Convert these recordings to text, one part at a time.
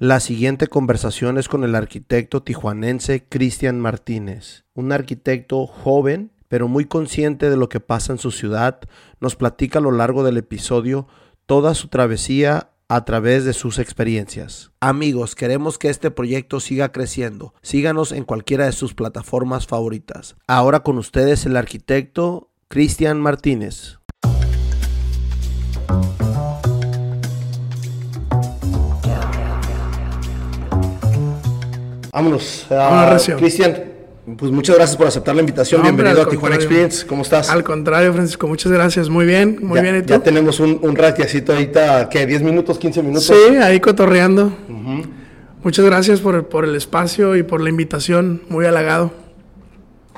La siguiente conversación es con el arquitecto tijuanense Cristian Martínez, un arquitecto joven pero muy consciente de lo que pasa en su ciudad, nos platica a lo largo del episodio toda su travesía a través de sus experiencias. Amigos, queremos que este proyecto siga creciendo. Síganos en cualquiera de sus plataformas favoritas. Ahora con ustedes el arquitecto Cristian Martínez. Vámonos. Uh, Cristian, pues muchas gracias por aceptar la invitación. Bienvenido a Tijuana Experience. ¿Cómo estás? Al contrario, Francisco, muchas gracias. Muy bien, muy bien. ¿Y Ya tenemos un, un ratiacito ahorita, ¿qué? ¿10 minutos, 15 minutos? Sí, ahí cotorreando. Muchas gracias por, por, el espacio y por la invitación. Muy halagado.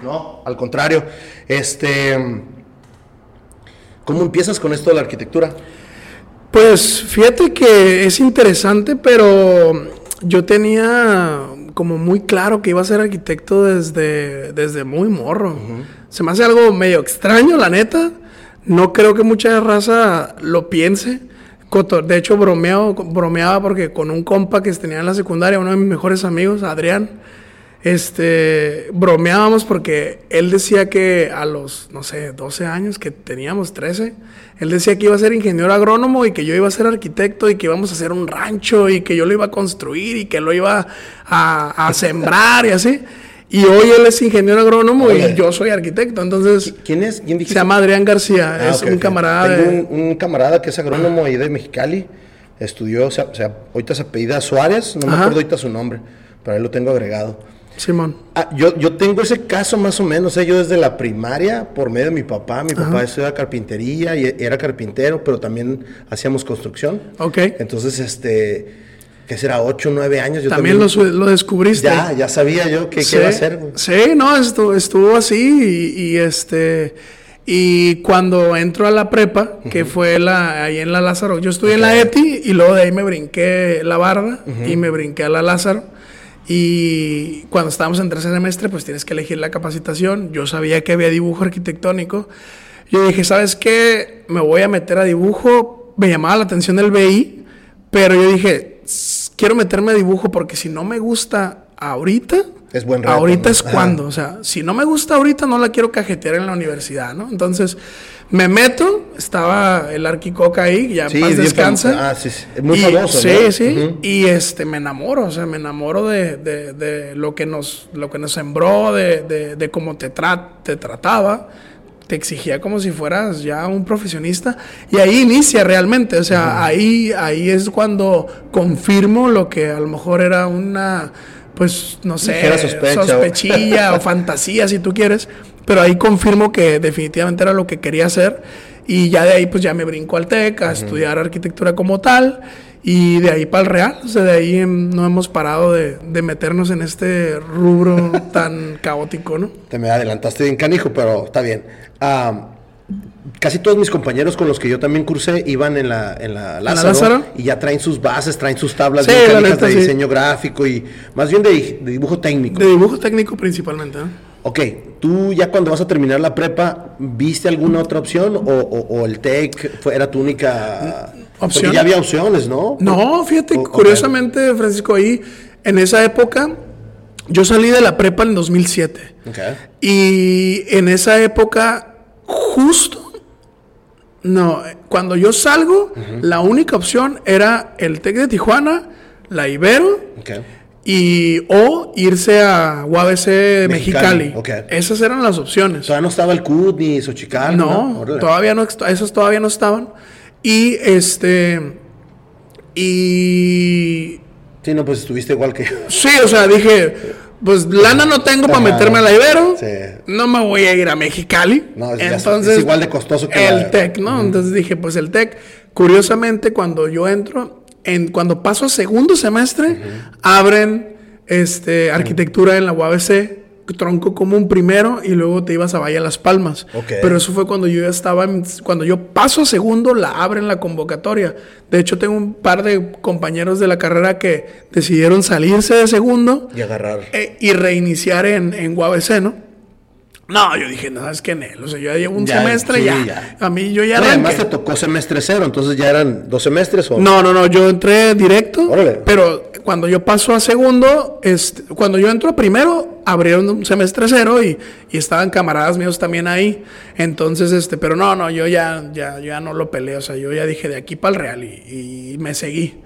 No, al contrario. Este, ¿Cómo empiezas con esto de la arquitectura? Pues fíjate que es interesante, pero yo tenía como muy claro que iba a ser arquitecto desde, desde muy morro. Se me hace algo medio extraño, la neta. No creo que mucha raza lo piense. De hecho, bromeo, bromeaba porque con un compa que tenía en la secundaria, uno de mis mejores amigos, Adrián, este, bromeábamos porque él decía que a los, no sé, 12 años, que teníamos 13, él decía que iba a ser ingeniero agrónomo y que yo iba a ser arquitecto y que íbamos a hacer un rancho y que yo lo iba a construir y que lo iba a, sembrar y así. Y hoy él es ingeniero agrónomo y yo soy arquitecto. Entonces, ¿quién es? ¿Quién se llama Adrián García. Ah, es un camarada. Tengo un, camarada que es agrónomo ahí de Mexicali. Estudió, o sea, ahorita se apellida Suárez, no me acuerdo ahorita su nombre, pero ahí lo tengo agregado. Simón. Ah, yo, yo tengo ese caso más o menos, ¿eh? yo desde la primaria, por medio de mi papá, mi papá estudiaba carpintería y era carpintero, pero también hacíamos construcción. Ok. Entonces, este, que será 8 o 9 años. Yo también, lo, descubriste. Ya, ya sabía yo que, qué iba a hacer. Sí, no, estuvo, estuvo así y, este... Y cuando entro a la prepa, que fue la, ahí en la Lázaro, yo estuve en la ETI y luego de ahí me brinqué la barda y me brinqué a la Lázaro. Y cuando estábamos en tercer semestre, pues tienes que elegir la capacitación. Yo sabía que había dibujo arquitectónico. Yo dije, ¿sabes qué? Me voy a meter a dibujo. Me llamaba la atención el BI, pero yo dije, quiero meterme a dibujo porque si no me gusta ahorita, es buen ahorita es cuando. O sea, si no me gusta ahorita, no la quiero cajetear en la universidad, ¿no? Entonces, me meto, estaba el Arquicoca ahí, ya sí, paz descansa. Ah, sí, sí. Muy famoso, Sí, sí. Y este, me enamoro, o sea, me enamoro de, de, de lo, que nos, lo que nos sembró, de, de cómo te, te trataba. Te exigía como si fueras ya un profesionista. Y ahí inicia realmente, o sea, ahí, ahí es cuando confirmo lo que a lo mejor era una pues no sé, sospechilla o fantasía si tú quieres, pero ahí confirmo que definitivamente era lo que quería hacer y ya de ahí pues ya me brinco al TEC a estudiar arquitectura como tal y de ahí para el Real, o sea, de ahí no hemos parado de, meternos en este rubro tan caótico, ¿no? Te me adelantaste bien canijo, pero está bien. casi todos mis compañeros con los que yo también cursé iban en la, en la Lázaro, y ya traen sus bases, traen sus tablas de diseño gráfico y más bien de, dibujo técnico. De dibujo técnico principalmente. ¿eh? Ok, tú ya cuando vas a terminar la prepa, ¿viste alguna otra opción o, el TEC fue, era tu única opción? Porque ya había opciones, ¿no? No, fíjate, curiosamente, Francisco, ahí en esa época yo salí de la prepa en 2007. Okay. Y en esa época, justo, no, cuando yo salgo, la única opción era el TEC de Tijuana, la Ibero. Okay y o irse a UABC Mexicali. Esas eran las opciones. Todavía no estaba el CUT ni Xochicali. No, todavía no, esas todavía no estaban. Y este y Sí, no, pues estuviste igual que yo. Sí, o sea, dije, pues lana no tengo para meterme a la Ibero. Sí. No me voy a ir a Mexicali. No, es, Entonces, igual de costoso que el TEC, ¿no? Entonces dije, pues el TEC. Curiosamente, cuando yo entro, en, cuando paso a segundo semestre, abren este, arquitectura en la UABC, tronco común primero y luego te ibas a Valle Las Palmas. Pero eso fue cuando yo ya estaba, cuando yo paso a segundo, la abren la convocatoria. De hecho, tengo un par de compañeros de la carrera que decidieron salirse de segundo y agarrar. Eh, y reiniciar en, en UABC, ¿no? No, yo dije, no, es que en él, o sea, yo llevo un semestre ya, A mí yo ya no, Además te tocó semestre cero, entonces ya eran dos semestres o... No, no, no, yo entré directo, pero cuando yo paso a segundo, este, cuando yo entro a primero, abrieron un semestre cero y, y, estaban camaradas míos también ahí. Entonces, este, pero no, no, yo ya, ya, ya no lo peleé, o sea, yo ya dije de aquí para el Real y, y me seguí.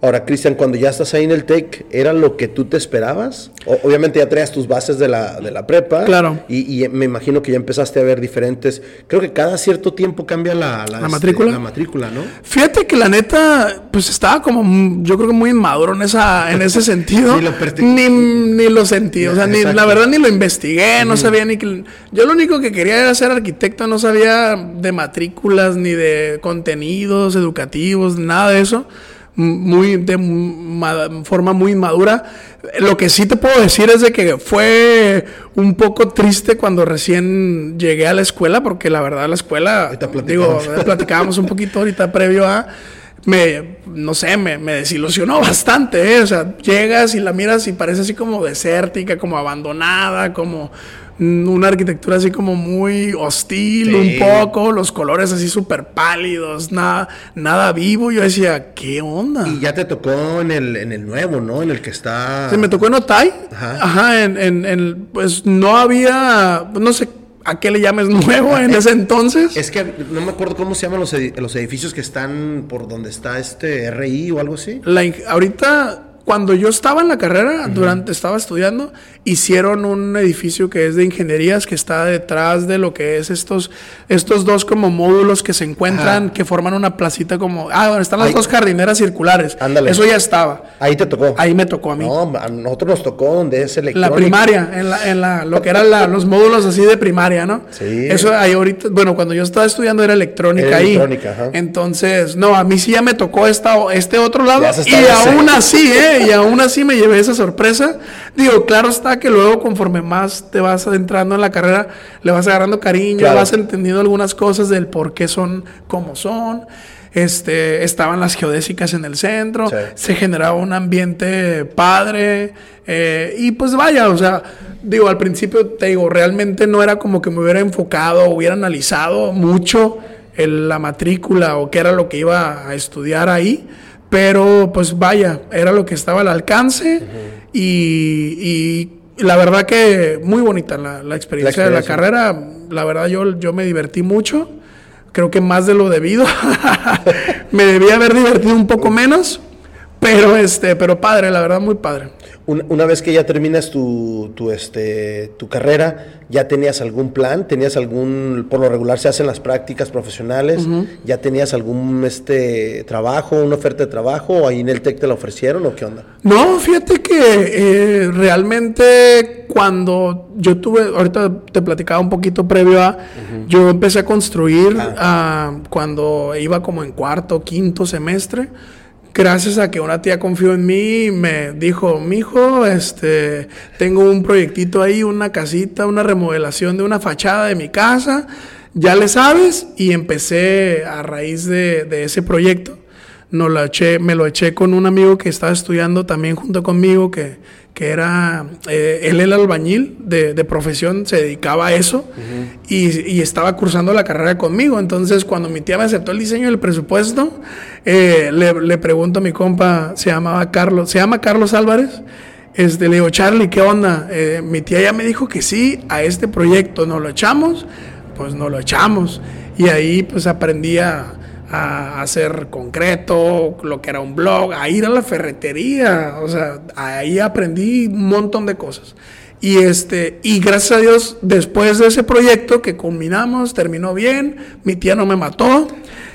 Ahora, Cristian, cuando ya estás ahí en el TEC, ¿era lo que tú te esperabas? obviamente ya traías tus bases de la, de la prepa. Claro. Y, me imagino que ya empezaste a ver diferentes. Creo que cada cierto tiempo cambia la, la, este, matrícula. la matrícula, ¿no? Fíjate que la neta, pues estaba como, yo creo que muy inmaduro en, esa, en ese sentido. ni, lo ni, ni, lo sentí. O sea, ni, la verdad ni lo investigué, no sabía ni que. Yo lo único que quería era ser arquitecto, no sabía de matrículas, ni de contenidos educativos, nada de eso muy de forma muy madura. Lo que sí te puedo decir es de que fue un poco triste cuando recién llegué a la escuela, porque la verdad la escuela, digo, platicábamos un poquito ahorita previo a me, no sé, me, me desilusionó bastante, ¿eh? O sea, llegas y la miras y parece así como desértica, como abandonada, como una arquitectura así como muy hostil un poco, los colores así súper pálidos, nada, nada vivo. Yo decía, ¿qué onda? Y ya te tocó en el, en el nuevo, ¿no? En el que está... Sí, me tocó en Otay. Ajá. Ajá, en, en, en, pues no había, no sé ¿A qué le llames nuevo en ese entonces? Es que no me acuerdo cómo se llaman los, edificios que están por donde está este RI o algo así. La, ahorita cuando yo estaba en la carrera, durante estaba estudiando, hicieron un edificio que es de ingenierías que está detrás de lo que es estos estos dos como módulos que se encuentran que forman una placita como ah, donde están las dos jardineras circulares. Ándale. Eso ya estaba. Ahí te tocó. Ahí me tocó a mí. No, a nosotros nos tocó donde es electrónica. La primaria, en la, en la lo que eran los módulos así de primaria, ¿no? Sí. Eso ahí ahorita, bueno, cuando yo estaba estudiando era electrónica ahí. Electrónica, ajá. Entonces, no, a mí sí ya me tocó esta, este otro lado y aún así, ¿eh? Y aún así me llevé esa sorpresa. Digo, claro está que luego conforme más te vas adentrando en la carrera, le vas agarrando cariño, vas entendiendo algunas cosas del por qué son como son. Este, estaban las geodésicas en el centro, se generaba un ambiente padre, eh, y pues vaya, o sea, digo, al principio te digo, realmente no era como que me hubiera enfocado, hubiera analizado mucho la matrícula o qué era lo que iba a estudiar ahí, pero pues vaya, era lo que estaba al alcance y, la verdad que muy bonita la, experiencia, de la carrera. La verdad yo, yo me divertí mucho. Creo que más de lo debido. me debía haber divertido un poco menos. Pero este, pero padre, la verdad, muy padre. Una, vez que ya terminas tu, tu, este, tu carrera, ¿ya tenías algún plan? ¿Tenías algún, por lo regular se hacen las prácticas profesionales? ¿Ya tenías algún este, trabajo, una oferta de trabajo? ¿O ahí en el TEC te la ofrecieron o qué onda? No, fíjate que eh, realmente cuando yo tuve, ahorita te platicaba un poquito previo a, yo empecé a construir ah. cuando iba como en cuarto, quinto semestre gracias a que una tía confió en mí, me dijo, mijo, este, tengo un proyectito ahí, una casita, una remodelación de una fachada de mi casa, ya le sabes, y empecé a raíz de, ese proyecto. No lo eché, me lo eché con un amigo que estaba estudiando también junto conmigo, que, que era, eh, él el albañil de, de, profesión, se dedicaba a eso y, y, estaba cursando la carrera conmigo. Entonces, cuando mi tía me aceptó el diseño del presupuesto, eh, le, le, pregunto a mi compa, se llamaba Carlos, se llama Carlos Álvarez. Este, le digo, Charlie, ¿qué onda? Eh, mi tía ya me dijo que sí, a este proyecto no lo echamos, pues no lo echamos. Y ahí pues aprendí a, a hacer concreto, lo que era un blog, a ir a la ferretería, o sea, ahí aprendí un montón de cosas. Y este, y gracias a Dios, después de ese proyecto que culminamos, terminó bien, mi tía no me mató.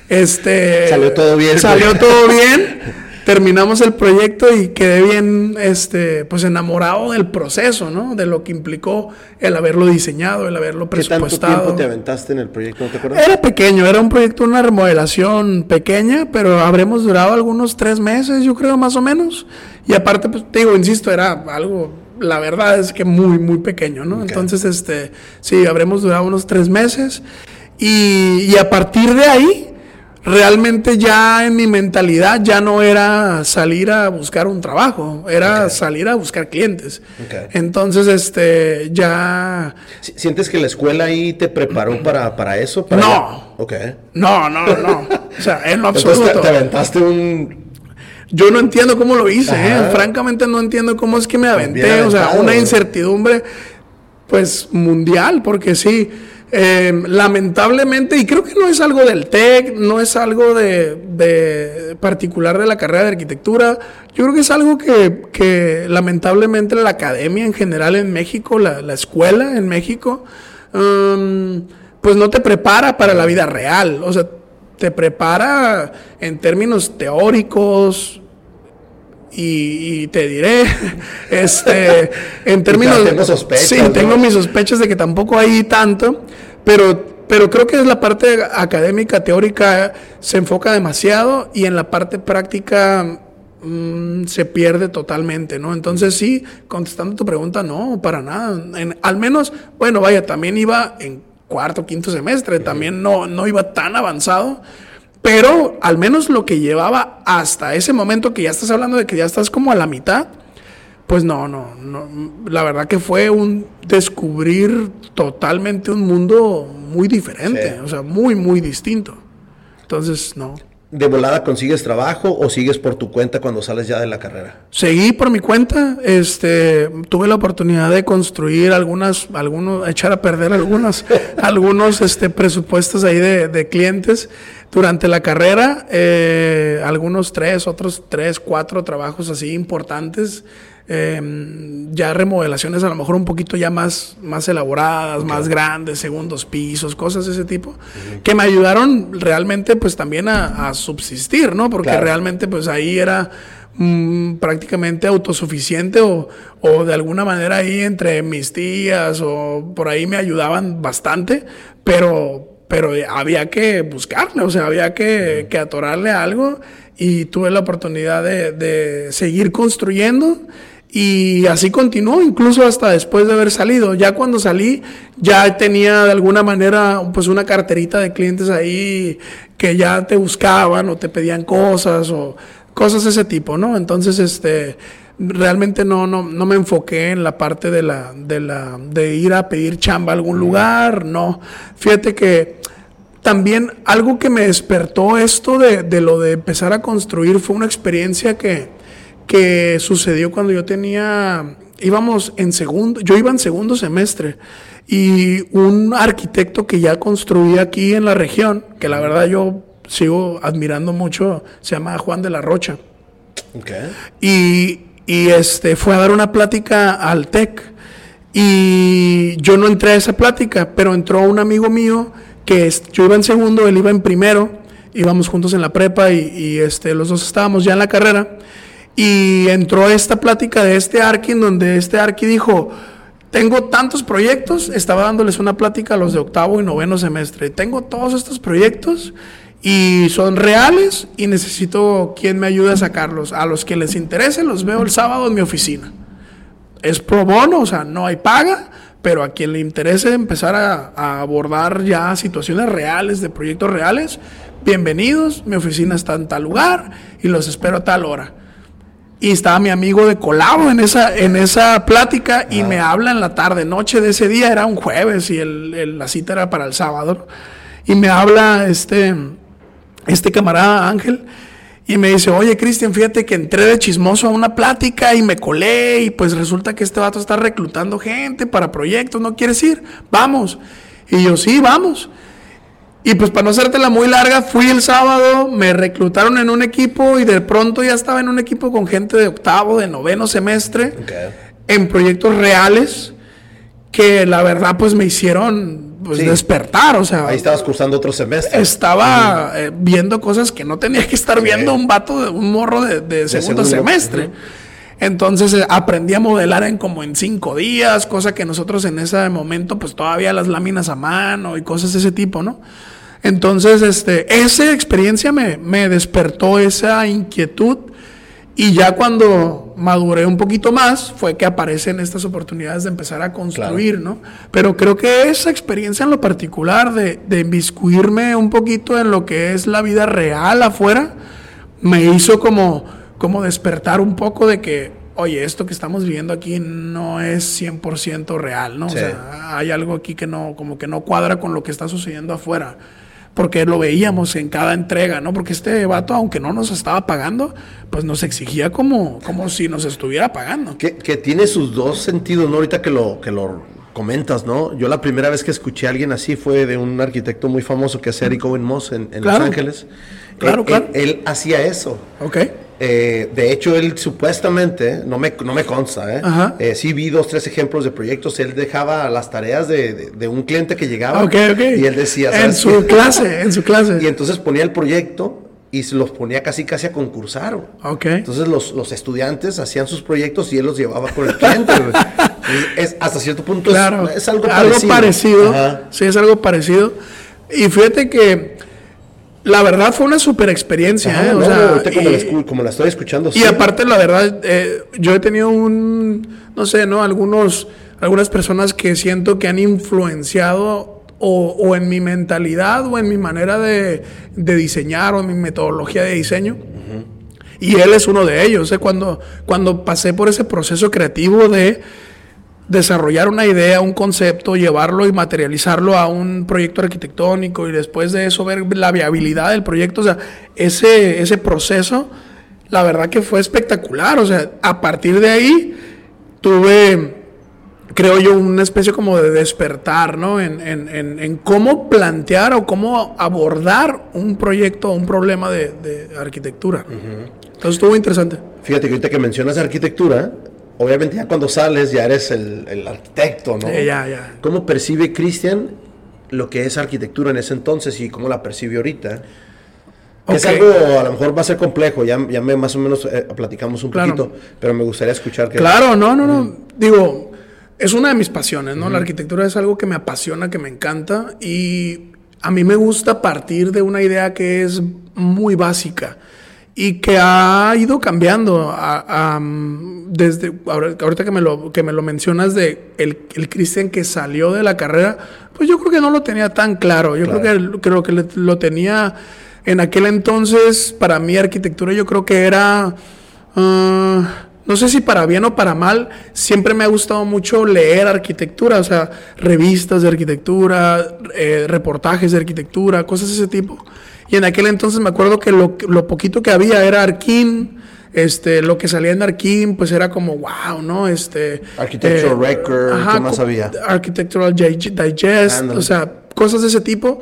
Este salió todo bien. Salió todo bien terminamos el proyecto y quedé bien, este, pues enamorado del proceso, ¿no? De lo que implicó el haberlo diseñado, el haberlo presupuestado. ¿Qué tanto tiempo te aventaste en el proyecto? ¿No te acuerdas? Era pequeño, era un proyecto, una remodelación pequeña, pero habremos durado algunos tres meses, yo creo, más o menos. Y aparte, pues te digo, insisto, era algo, la verdad es que muy, muy pequeño, ¿no? Entonces, este, sí, habremos durado unos tres meses. Y, y a partir de ahí realmente ya en mi mentalidad ya no era salir a buscar un trabajo, era salir a buscar clientes. Entonces, este, ya... ¿Sientes que la escuela ahí te preparó para, para eso? no. No, no, no. o sea, en lo absoluto. te, aventaste un... Yo no entiendo cómo lo hice, ¿eh? francamente no entiendo cómo es que me aventé, o sea, una incertidumbre pues mundial, porque sí, Em, lamentablemente, y creo que no es algo del TEC, no es algo de, particular de la carrera de arquitectura, yo creo que es algo que, lamentablemente la academia en general en México, la, escuela en México, em, pues no te prepara para la vida real, o sea, te prepara en términos teóricos, y, te diré, este, en términos... tengo sospechas. Sí, tengo mis sospechas de que tampoco hay tanto, pero, pero creo que es la parte académica, teórica, se enfoca demasiado y en la parte práctica mm, se pierde totalmente, ¿no? Entonces sí, contestando tu pregunta, no, para nada. al menos, bueno, vaya, también iba en cuarto, quinto semestre, también no, no iba tan avanzado. Pero al menos lo que llevaba hasta ese momento que ya estás hablando de que ya estás como a la mitad, pues no, no, no. La verdad que fue un descubrir totalmente un mundo muy diferente, o sea, muy, muy distinto. Entonces, no. ¿De volada consigues trabajo o sigues por tu cuenta cuando sales ya de la carrera? Seguí por mi cuenta, este, tuve la oportunidad de construir algunas, algunos, echar a perder algunos, algunos, este, presupuestos ahí de, de clientes durante la carrera, eh, algunos tres, otros tres, cuatro trabajos así importantes. Em, ya remodelaciones a lo mejor un poquito ya más, más elaboradas, más grandes, segundos pisos, cosas de ese tipo, que me ayudaron realmente pues también a, subsistir, ¿no? Porque realmente pues ahí era mm, prácticamente autosuficiente o, o, de alguna manera ahí entre mis tías o por ahí me ayudaban bastante, pero pero había que buscarle, o sea, había que, que atorarle algo y tuve la oportunidad de, de, seguir construyendo y así continuó, incluso hasta después de haber salido. Ya cuando salí, ya tenía de alguna manera pues una carterita de clientes ahí que ya te buscaban o te pedían cosas o cosas de ese tipo, ¿no? Entonces, este realmente no, no, no me enfoqué en la parte de la, de la, de ir a pedir chamba a algún lugar, no. Fíjate que también algo que me despertó esto de, de lo de empezar a construir fue una experiencia que, que sucedió cuando yo tenía, íbamos en segundo, yo iba en segundo semestre y un arquitecto que ya construía aquí en la región, que la verdad yo sigo admirando mucho, se llama Juan de la Rocha. Y y este, fue a dar una plática al TEC. Y yo no entré a esa plática, pero entró un amigo mío que yo iba en segundo, él iba en primero, íbamos juntos en la prepa y, este, los dos estábamos ya en la carrera. Y entró esta plática de este Arki, en donde este Arki dijo, tengo tantos proyectos, estaba dándoles una plática a los de octavo y noveno semestre, tengo todos estos proyectos y son reales y necesito quien me ayude a sacarlos. A los que les interese los veo el sábado en mi oficina. Es pro bono, o sea, no hay paga, pero a quien le interese empezar a, abordar ya situaciones reales, de proyectos reales, bienvenidos, mi oficina está en tal lugar y los espero a tal hora. Y estaba mi amigo de Colabo en esa, en esa plática y me habla en la tarde, noche de ese día, era un jueves y el, la cita era para el sábado. Y me habla este este camarada Ángel y me dice, oye Cristian, fíjate que entré de chismoso a una plática y me colé y pues resulta que este vato está reclutando gente para proyectos, ¿no quieres ir? Vamos. Y yo, sí, vamos. Y pues para no hacértela muy larga, fui el sábado, me reclutaron en un equipo y de pronto ya estaba en un equipo con gente de octavo, de noveno semestre, en proyectos reales, que la verdad pues me hicieron pues, despertar, o sea. Ahí estabas cursando otro semestre. Estaba eh, viendo cosas que no tenía que estar viendo un vato, de, un morro de, segundo, semestre. Entonces eh, aprendí a modelar en como en cinco días, cosa que nosotros en ese momento, pues todavía las láminas a mano y cosas de ese tipo, ¿no? Entonces, este, esa experiencia me, me despertó esa inquietud Y ya cuando maduré un poquito más, fue que aparecen estas oportunidades de empezar a construir, ¿no? Pero creo que esa experiencia en lo particular de, de inviscuirme un poquito en lo que es la vida real afuera, me hizo como, como despertar un poco de que, oye, esto que estamos viviendo aquí no es 100% real, ¿no? O sea, hay algo aquí que no, como que no cuadra con lo que está sucediendo afuera porque lo veíamos en cada entrega, ¿no? Porque este vato, aunque no nos estaba pagando, pues nos exigía como, como si nos estuviera pagando. Que, que tiene sus dos sentidos, ¿no? Ahorita que lo, que lo comentas, ¿no? Yo la primera vez que escuché a alguien así fue de un arquitecto muy famoso que hace Eric Owen Moss en, Los Ángeles. Claro, claro. Él, hacía eso. Ok. Eh, de hecho, él supuestamente, no me, no me consta, ¿eh? ¿eh? sí vi dos, tres ejemplos de proyectos. Él dejaba las tareas de, de, un cliente que llegaba. Y él decía... En su clase, en su clase. Y entonces ponía el proyecto y se los ponía casi casi a concursar. Ok. Entonces los, los, estudiantes hacían sus proyectos y él los llevaba con el cliente. es, hasta cierto punto claro, es, algo parecido. Algo parecido. Sí, es algo parecido. Y fíjate que la verdad fue una super experiencia, ¿eh? o sea, como, la estoy escuchando. Y aparte, la verdad, eh, yo he tenido un, no sé, ¿no? Algunos, algunas personas que siento que han influenciado o, en mi mentalidad o en mi manera de, diseñar o en mi metodología de diseño. Y él es uno de ellos. ¿eh? Cuando, cuando pasé por ese proceso creativo de desarrollar una idea, un concepto, llevarlo y materializarlo a un proyecto arquitectónico y después de eso ver la viabilidad del proyecto. O sea, ese, ese proceso, la verdad que fue espectacular. O sea, a partir de ahí tuve, creo yo, una especie como de despertar, ¿no? En, en, en, cómo plantear o cómo abordar un proyecto o un problema de, de arquitectura. Entonces estuvo interesante. Fíjate que ahorita que mencionas arquitectura, obviamente ya cuando sales ya eres el, arquitecto, ¿no? ya, ya. ¿Cómo percibe Cristian lo que es arquitectura en ese entonces y cómo la percibe ahorita? Es algo, a lo mejor va a ser complejo, ya, ya me, más o menos eh, platicamos un poquito, pero me gustaría escuchar que... Claro, no, no, no. Digo, es una de mis pasiones, ¿no? La arquitectura es algo que me apasiona, que me encanta y a mí me gusta partir de una idea que es muy básica y que ha ido cambiando desde ahorita que me lo que me lo mencionas de el, el Cristian que salió de la carrera pues yo creo que no lo tenía tan claro. Yo creo que creo que lo tenía en aquel entonces para mí arquitectura yo creo que era ah, no sé si para bien o para mal, siempre me ha gustado mucho leer arquitectura, o sea, revistas de arquitectura, eh, reportajes de arquitectura, cosas de ese tipo. Y en aquel entonces me acuerdo que lo, lo poquito que había era Arkin, este, lo que salía en Arkin, pues era como, wow, ¿no? Este, Architectural eh, Record, ¿qué más había? Architectural Digest, o sea, cosas de ese tipo.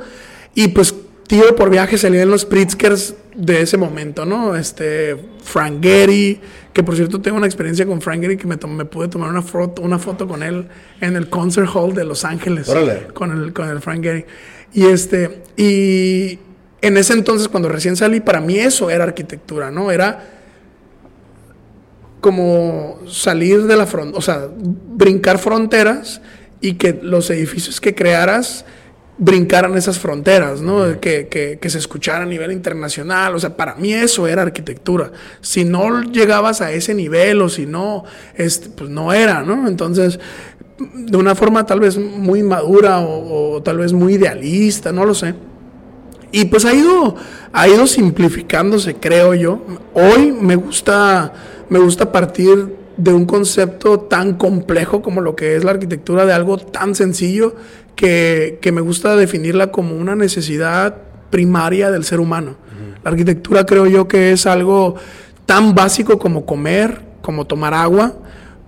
Y pues, tío, por viaje salían los Pritzkers de ese momento, ¿no? Este, Frank Gehry, que por cierto tengo una experiencia con Frank Gehry que me, me pude tomar una foto, una foto con él en el Concert Hall de Los Ángeles. Con el, con el Frank Gehry. Y este, y en ese entonces, cuando recién salí, para mí eso era arquitectura, ¿no? Era como salir de la frontera, o sea, brincar fronteras y que los edificios que crearas brincaran esas fronteras, ¿no? Que, que, se escuchara a nivel internacional. O sea, para mí eso era arquitectura. Si no llegabas a ese nivel o si no, este, pues no era, ¿no? Entonces, de una forma tal vez muy madura o, o tal vez muy idealista, no lo sé y pues ha ido, ha ido simplificándose, creo yo. Hoy me gusta, me gusta partir de un concepto tan complejo como lo que es la arquitectura, de algo tan sencillo que, que me gusta definirla como una necesidad primaria del ser humano. La arquitectura creo yo que es algo tan básico como comer, como tomar agua,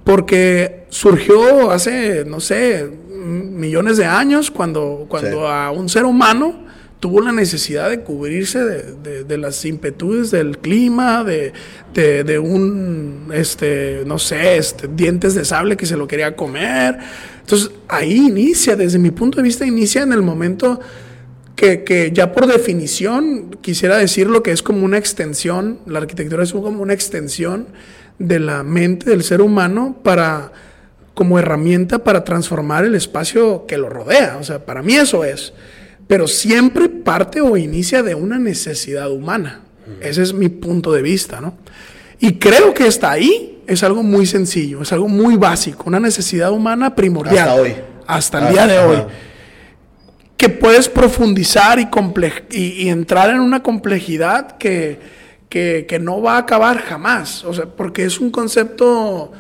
porque surgió hace, no sé, millones de años cuando, cuando a un ser humano tuvo la necesidad de cubrirse de, las impetudes del clima, de, un, este, no sé, este, dientes de sable que se lo quería comer. Entonces ahí inicia, desde mi punto de vista, inicia en el momento que, que, ya por definición quisiera decir lo que es como una extensión, la arquitectura es como una extensión de la mente del ser humano para como herramienta para transformar el espacio que lo rodea. O sea, para mí eso es pero siempre parte o inicia de una necesidad humana. Ese es mi punto de vista, ¿no? Y creo que está ahí es algo muy sencillo, es algo muy básico, una necesidad humana primordial. Hasta hoy. Hasta el día de hoy. Que puedes profundizar y, y, entrar en una complejidad que, que, no va a acabar jamás. O sea, porque es un concepto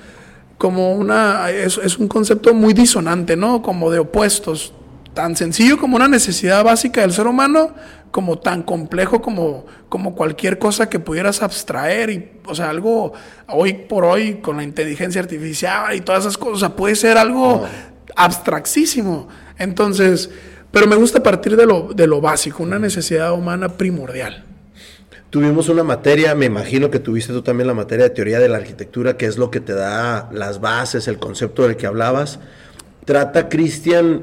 como una. Es, es un concepto muy disonante, ¿no? Como de opuestos. Tan sencillo como una necesidad básica del ser humano, como tan complejo como, como cualquier cosa que pudieras abstraer y, o sea, algo hoy por hoy con la inteligencia artificial y todas esas cosas, puede ser algo abstractísimo. Entonces, pero me gusta partir de lo, de lo básico, una necesidad humana primordial. Tuvimos una materia, me imagino que tuviste tú también la materia de teoría de la arquitectura, que es lo que te da las bases, el concepto del que hablabas. Trata Cristian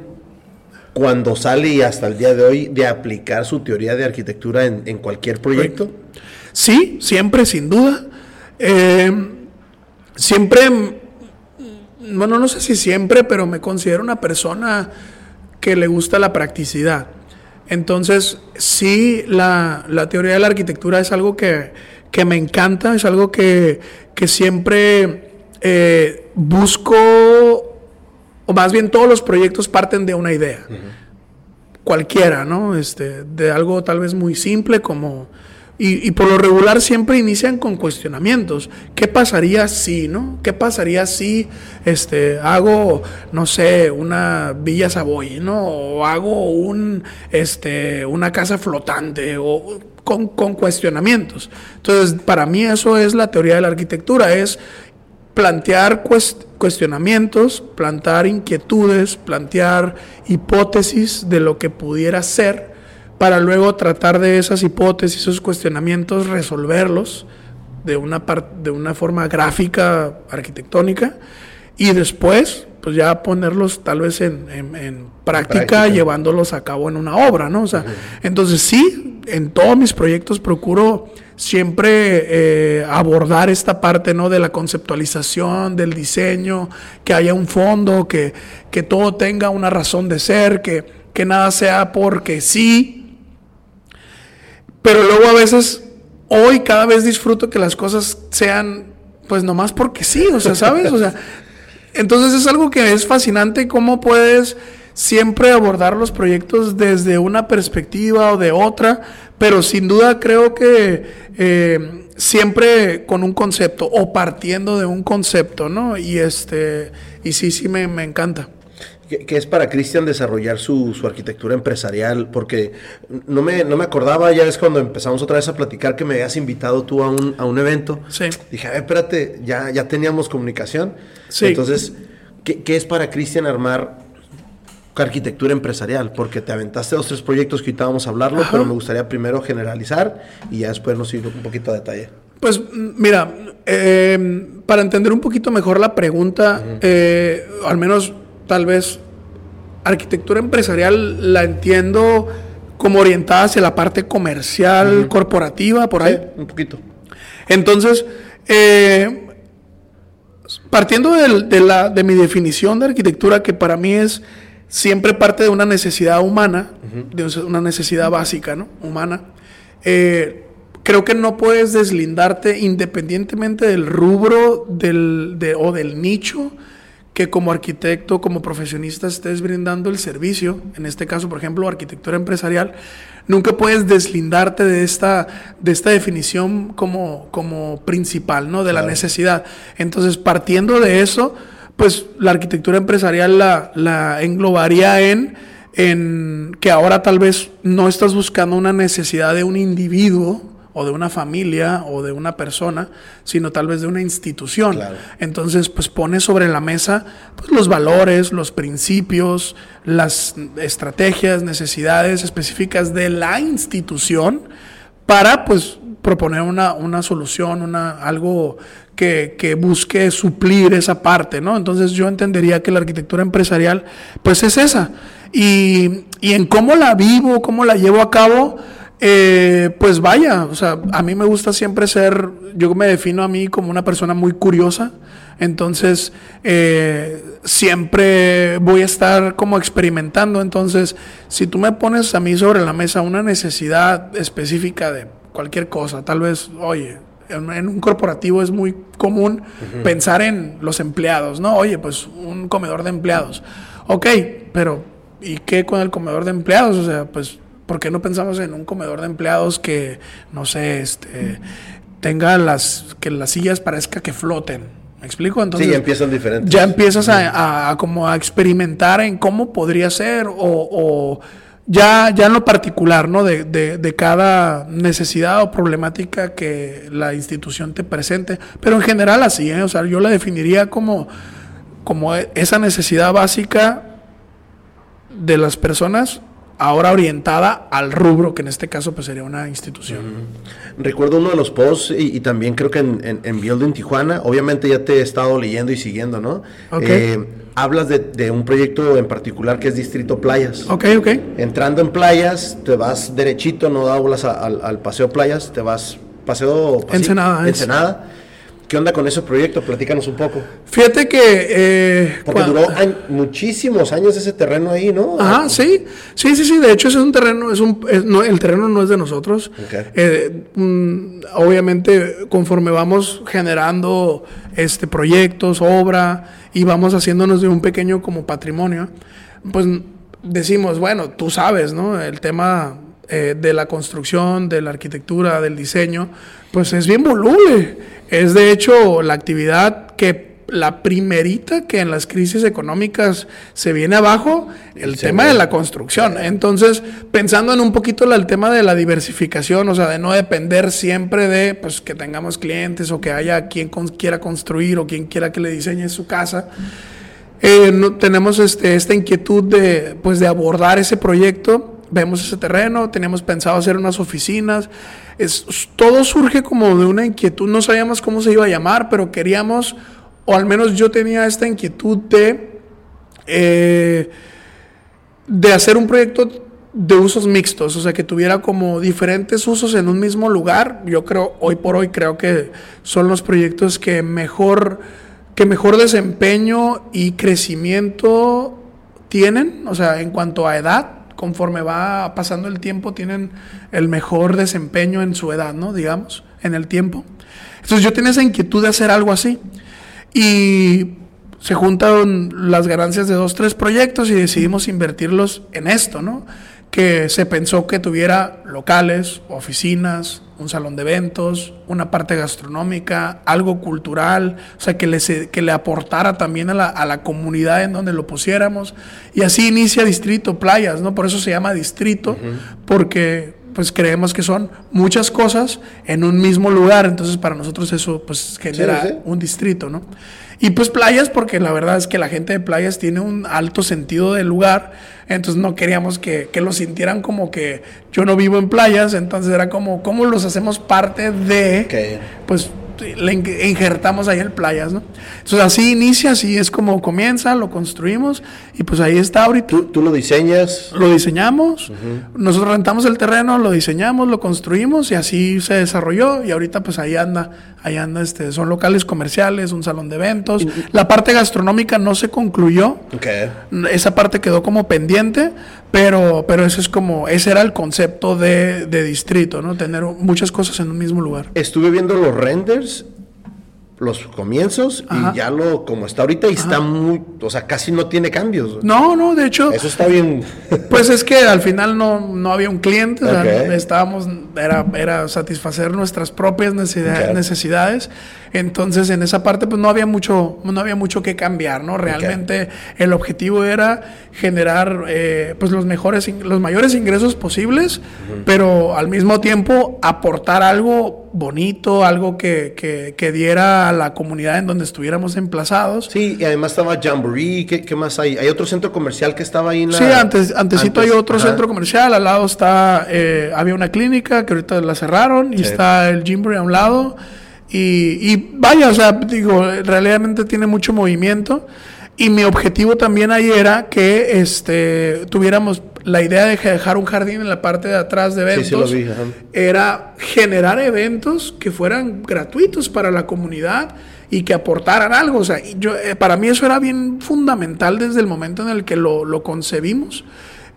cuando sale y hasta el día de hoy de aplicar su teoría de arquitectura en, cualquier proyecto? Sí, siempre, sin duda. Eh, siempre, bueno, no sé si siempre, pero me considero una persona que le gusta la practicidad. Entonces, sí, la, teoría de la arquitectura es algo que, me encanta, es algo que, siempre eh, busco o más bien todos los proyectos parten de una idea. Cualquiera, ¿no? Este, de algo tal vez muy simple como... Y, por lo regular siempre inician con cuestionamientos. ¿Qué pasaría si, no? ¿Qué pasaría si este, hago, no sé, una Villa Savoy, ¿no? O hago un, este, una casa flotante, o con, con cuestionamientos. Entonces, para mí eso es la teoría de la arquitectura, es plantear cuestionamientos, plantear inquietudes, plantear hipótesis de lo que pudiera ser, para luego tratar de esas hipótesis, esos cuestionamientos, resolverlos de una, de una forma gráfica, arquitectónica, y después, pues ya ponerlos tal vez en, práctica, llevándolos a cabo en una obra, ¿no? O sea, entonces sí, en todos mis proyectos procuro siempre eh, abordar esta parte ¿no? de la conceptualización, del diseño, que haya un fondo, que, que todo tenga una razón de ser, que, que nada sea porque sí. Pero luego a veces, hoy cada vez disfruto que las cosas sean pues nomás porque sí, o sea, ¿sabes? O sea, entonces es algo que es fascinante cómo puedes siempre abordar los proyectos desde una perspectiva o de otra, pero sin duda creo que eh, siempre con un concepto o partiendo de un concepto, ¿no? Y este, y sí, sí me, encanta. ¿Qué es para Cristian desarrollar su, arquitectura empresarial? Porque no me, no me acordaba, ya ves cuando empezamos otra vez a platicar que me habías invitado tú a un, a un evento. Sí. Dije, a ver, espérate, ya, ya teníamos comunicación. Sí. Entonces, ¿qué, qué es para Cristian armar arquitectura empresarial, porque te aventaste dos, tres proyectos que ahorita vamos a hablarlo, pero me gustaría primero generalizar y ya después nos ir un poquito a detalle. Pues mira, eh, para entender un poquito mejor la pregunta, eh, al menos tal vez arquitectura empresarial la entiendo como orientada hacia la parte comercial, corporativa, por ahí. un poquito. Entonces, eh, partiendo de, la, de mi definición de arquitectura, que para mí es siempre parte de una necesidad humana, de una necesidad básica, ¿no? Humana. Eh, creo que no puedes deslindarte independientemente del rubro del, o del nicho que como arquitecto, como profesionista estés brindando el servicio, en este caso, por ejemplo, arquitectura empresarial, nunca puedes deslindarte de esta, de esta definición como, como principal, ¿no? De la necesidad. Entonces, partiendo de eso, pues la arquitectura empresarial la, englobaría en, en que ahora tal vez no estás buscando una necesidad de un individuo o de una familia o de una persona, sino tal vez de una institución. Entonces, pues pone sobre la mesa pues, los valores, los principios, las estrategias, necesidades específicas de la institución para pues proponer una, una solución, una, algo que, busque suplir esa parte, ¿no? Entonces yo entendería que la arquitectura empresarial, pues es esa. Y, en cómo la vivo, cómo la llevo a cabo, eh, pues vaya, o sea, a mí me gusta siempre ser, yo me defino a mí como una persona muy curiosa, entonces eh, siempre voy a estar como experimentando, entonces si tú me pones a mí sobre la mesa una necesidad específica de cualquier cosa, tal vez, oye, en, un corporativo es muy común pensar en los empleados, ¿no? Oye, pues un comedor de empleados. Ok, pero ¿y qué con el comedor de empleados? O sea, pues, ¿por qué no pensamos en un comedor de empleados que, no sé, este, tenga las, que las sillas parezca que floten? ¿Me explico? Entonces, sí, empiezan diferentes. Ya empiezas a, como a experimentar en cómo podría ser o ya, ya en lo particular, ¿no? De, de, cada necesidad o problemática que la institución te presente. Pero en general así, ¿eh? O sea, yo la definiría como, como esa necesidad básica de las personas ahora orientada al rubro, que en este caso pues sería una institución. Recuerdo uno de los posts y, también creo que en, en, Building Tijuana, obviamente ya te he estado leyendo y siguiendo, ¿no? Eh, hablas de, un proyecto en particular que es Distrito Playas. Ok, ok. Entrando en playas, te vas derechito, no hablas al, al paseo playas, te vas paseo... Ensenada. Ensenada. ¿Qué onda con ese proyecto? Platícanos un poco. Fíjate que... Eh, Porque duró muchísimos años ese terreno ahí, ¿no? Ajá, sí. Sí, sí, sí. De hecho, es un terreno, es un, no, el terreno no es de nosotros. Eh, mm, obviamente, conforme vamos generando este proyectos, obra, y vamos haciéndonos de un pequeño como patrimonio, pues decimos, bueno, tú sabes, ¿no? El tema eh, de la construcción, de la arquitectura, del diseño, pues es bien voluble. Es de hecho la actividad que la primerita que en las crisis económicas se viene abajo, el tema de la construcción. Entonces, pensando en un poquito el tema de la diversificación, o sea, de no depender siempre de pues que tengamos clientes o que haya quien quiera construir o quien quiera que le diseñe su casa. Eh, no, tenemos este, esta inquietud de, pues, de abordar ese proyecto, vemos ese terreno, teníamos pensado hacer unas oficinas, todo surge como de una inquietud, no sabíamos cómo se iba a llamar, pero queríamos, o al menos yo tenía esta inquietud de, eh, de hacer un proyecto de usos mixtos, o sea, que tuviera como diferentes usos en un mismo lugar. Yo creo, hoy por hoy creo que son los proyectos que mejor, que mejor desempeño y crecimiento tienen, o sea, en cuanto a edad conforme va pasando el tiempo, tienen el mejor desempeño en su edad, ¿no? Digamos, en el tiempo. Entonces yo tenía esa inquietud de hacer algo así. Y se juntaron las ganancias de dos, tres proyectos y decidimos invertirlos en esto, ¿no? Que se pensó que tuviera locales, oficinas, un salón de eventos, una parte gastronómica, algo cultural, o sea, que le, que le aportara también a la, comunidad en donde lo pusiéramos. Y así inicia Distrito Playas, ¿no? Por eso se llama Distrito, porque pues creemos que son muchas cosas en un mismo lugar, entonces para nosotros eso pues genera un distrito, ¿no? Y pues playas, porque la verdad es que la gente de playas tiene un alto sentido del lugar, entonces no queríamos que, que lo sintieran como que yo no vivo en playas, entonces era como, ¿cómo los hacemos parte de, pues le injertamos ahí el playas, ¿no? Entonces así inicia, así es como comienza, lo construimos y pues ahí está ahorita. ¿Tú, lo diseñas? Lo diseñamos, nosotros rentamos el terreno, lo diseñamos, lo construimos y así se desarrolló y ahorita pues ahí anda, ahí anda, este, son locales comerciales, un salón de eventos. La parte gastronómica no se concluyó, esa parte quedó como pendiente, pero, pero eso es como, ese era el concepto de, de distrito, ¿no? Tener muchas cosas en un mismo lugar. Estuve viendo los renders los comienzos y ya lo como está ahorita y está muy, o sea, casi no tiene cambios. No, no, de hecho. Eso está bien. pues es que al final no, no había un cliente, estábamos, era, era satisfacer nuestras propias necesidades, Entonces, en esa parte, pues no había mucho, no había mucho que cambiar, ¿no? Realmente el objetivo era generar eh, pues los mejores, los mayores ingresos posibles, pero al mismo tiempo aportar algo bonito, algo que, que, que diera la comunidad en donde estuviéramos emplazados. Sí, y además estaba Jamboree, ¿qué, más hay? Hay otro centro comercial que estaba ahí en la... Sí, antes, antesito hay otro centro comercial, al lado está, eh, había una clínica que ahorita la cerraron y está el Jamboree a un lado. Y, y vaya, o sea, digo, realmente tiene mucho movimiento. Y mi objetivo también ahí era que este, tuviéramos la idea de dejar un jardín en la parte de atrás de eventos. era generar eventos que fueran gratuitos para la comunidad y que aportaran algo. O sea, yo, eh, para mí eso era bien fundamental desde el momento en el que lo, lo concebimos.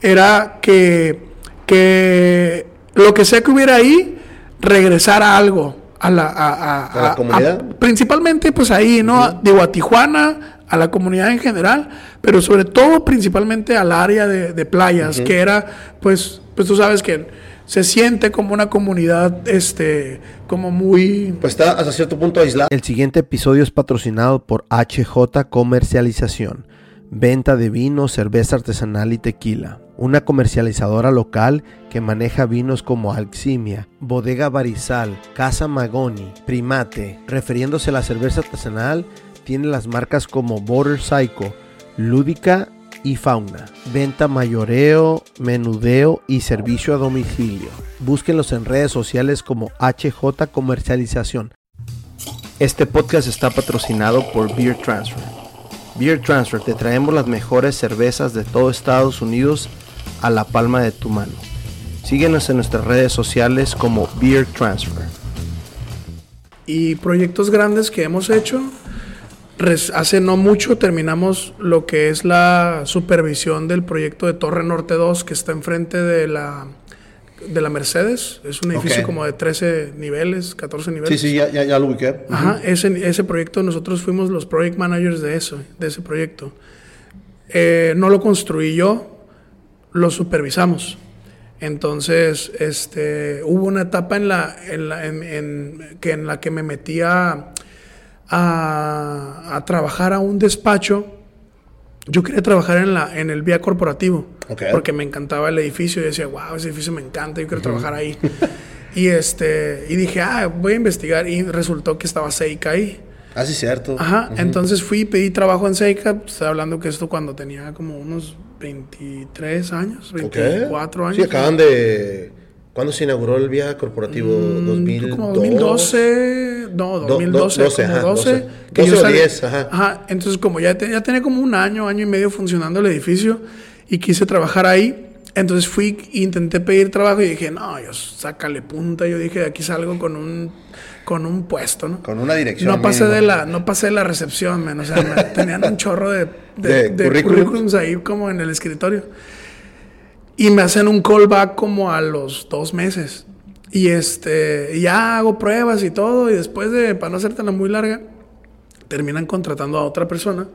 Era que, que lo que sea que hubiera ahí regresara algo a la, a, ¿A la comunidad? principalmente, pues ahí, ¿no? Digo, a Tijuana, a la comunidad en general, pero sobre todo, principalmente al área de, de playas, que era, pues, pues tú sabes que se siente como una comunidad, este, como muy... Pues está hasta cierto punto aislado. El siguiente episodio es patrocinado por HJ Comercialización, venta de vino, cerveza artesanal y tequila. Una comercializadora local que maneja vinos como Alximia, Bodega Barizal, Casa Magoni, Primate. Refiriéndose a la cerveza artesanal, tiene las marcas como Border Psycho, Lúdica y Fauna. Venta mayoreo, menudeo y servicio a domicilio. Búsquenlos en redes sociales como HJ Comercialización. Este podcast está patrocinado por Beer Transfer. Beer Transfer te traemos las mejores cervezas de todo Estados Unidos a la palma de tu mano. Síguenos en nuestras redes sociales como Beer Transfer. y proyectos grandes que hemos hecho. Hace no mucho terminamos lo que es la supervisión del proyecto de Torre Norte 2 que está enfrente de la de la Mercedes. Es un edificio como de 13 niveles, 14 niveles. ya, ya, ya lo ubiqué. Ajá, ese, ese proyecto nosotros fuimos los project managers de eso, de ese proyecto. Eh, no lo construí yo, lo supervisamos. Entonces, este, hubo una etapa en la, en la, en- en- que, en la que me metía a, a trabajar a un despacho. Yo quería trabajar en, la, en el vía corporativo, Ok. porque me encantaba el edificio y decía, wow, ese edificio me encanta, yo quiero trabajar ahí. y, este, y dije, ah, voy a investigar y resultó que estaba Seika ahí. Ah, sí, cierto. Ajá, entonces fui y pedí trabajo en Seika, pues, estoy hablando que esto cuando tenía como unos 23 años, 24 años. Sí, acaban de... ¿Cuándo se inauguró el vía corporativo? Mm, 2002. Como 2012, no, Do- 2012, do- 12, como ajá, 12. 12. que 12 yo o salí- 10, ajá. entonces como ya, te- ya tenía como un año, año y medio funcionando el edificio y quise trabajar ahí. Entonces fui, intenté pedir trabajo y dije, no, yo sácale punta. Yo dije, aquí salgo con un, con un puesto, ¿no? Con una dirección No pasé, mínimo. de la, no pasé de la recepción, man. O sea, me- tenían un chorro de, ¿De de, de currículums? currículums ahí como en el escritorio. Y me hacen un callback como a los dos meses. Y este, ya hago pruebas y todo. Y después de, para no hacértela muy larga, terminan contratando a otra persona.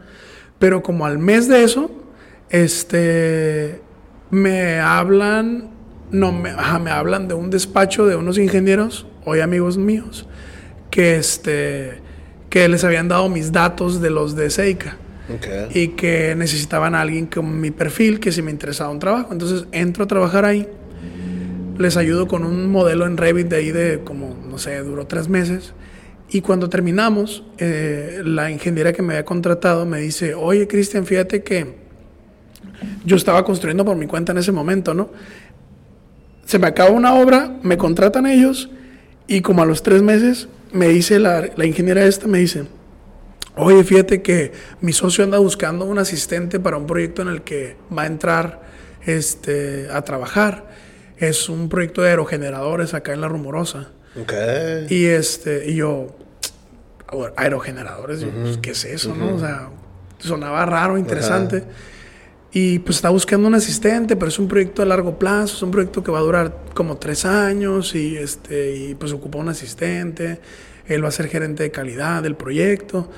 Pero como al mes de eso, este, me hablan, no, me, ajá, me hablan de un despacho de unos ingenieros, hoy amigos míos, que este, que les habían dado mis datos de los de Seika Ok. y que necesitaban a alguien con mi perfil, que si me interesaba un trabajo. Entonces entro a trabajar ahí, les ayudo con un modelo en Revit de ahí de como, no sé, duró tres meses. Y cuando terminamos, eh, la ingeniera que me había contratado me dice, oye Cristian, fíjate que yo estaba construyendo por mi cuenta en ese momento, ¿no? Se me acaba una obra, me contratan ellos y como a los tres meses me dice la, la ingeniera esta, me dice, Oye, fíjate que mi socio anda buscando un asistente para un proyecto en el que va a entrar este, a trabajar. Es un proyecto de aerogeneradores acá en La Rumorosa. Ok. Y, este, y yo, "Bueno, aerogeneradores, yo, pues, ¿qué es eso? no? O sea, sonaba raro, interesante. Y pues está buscando un asistente, pero es un proyecto a largo plazo, es un proyecto que va a durar como tres años y, este, y pues ocupa un asistente, él va a ser gerente de calidad del proyecto.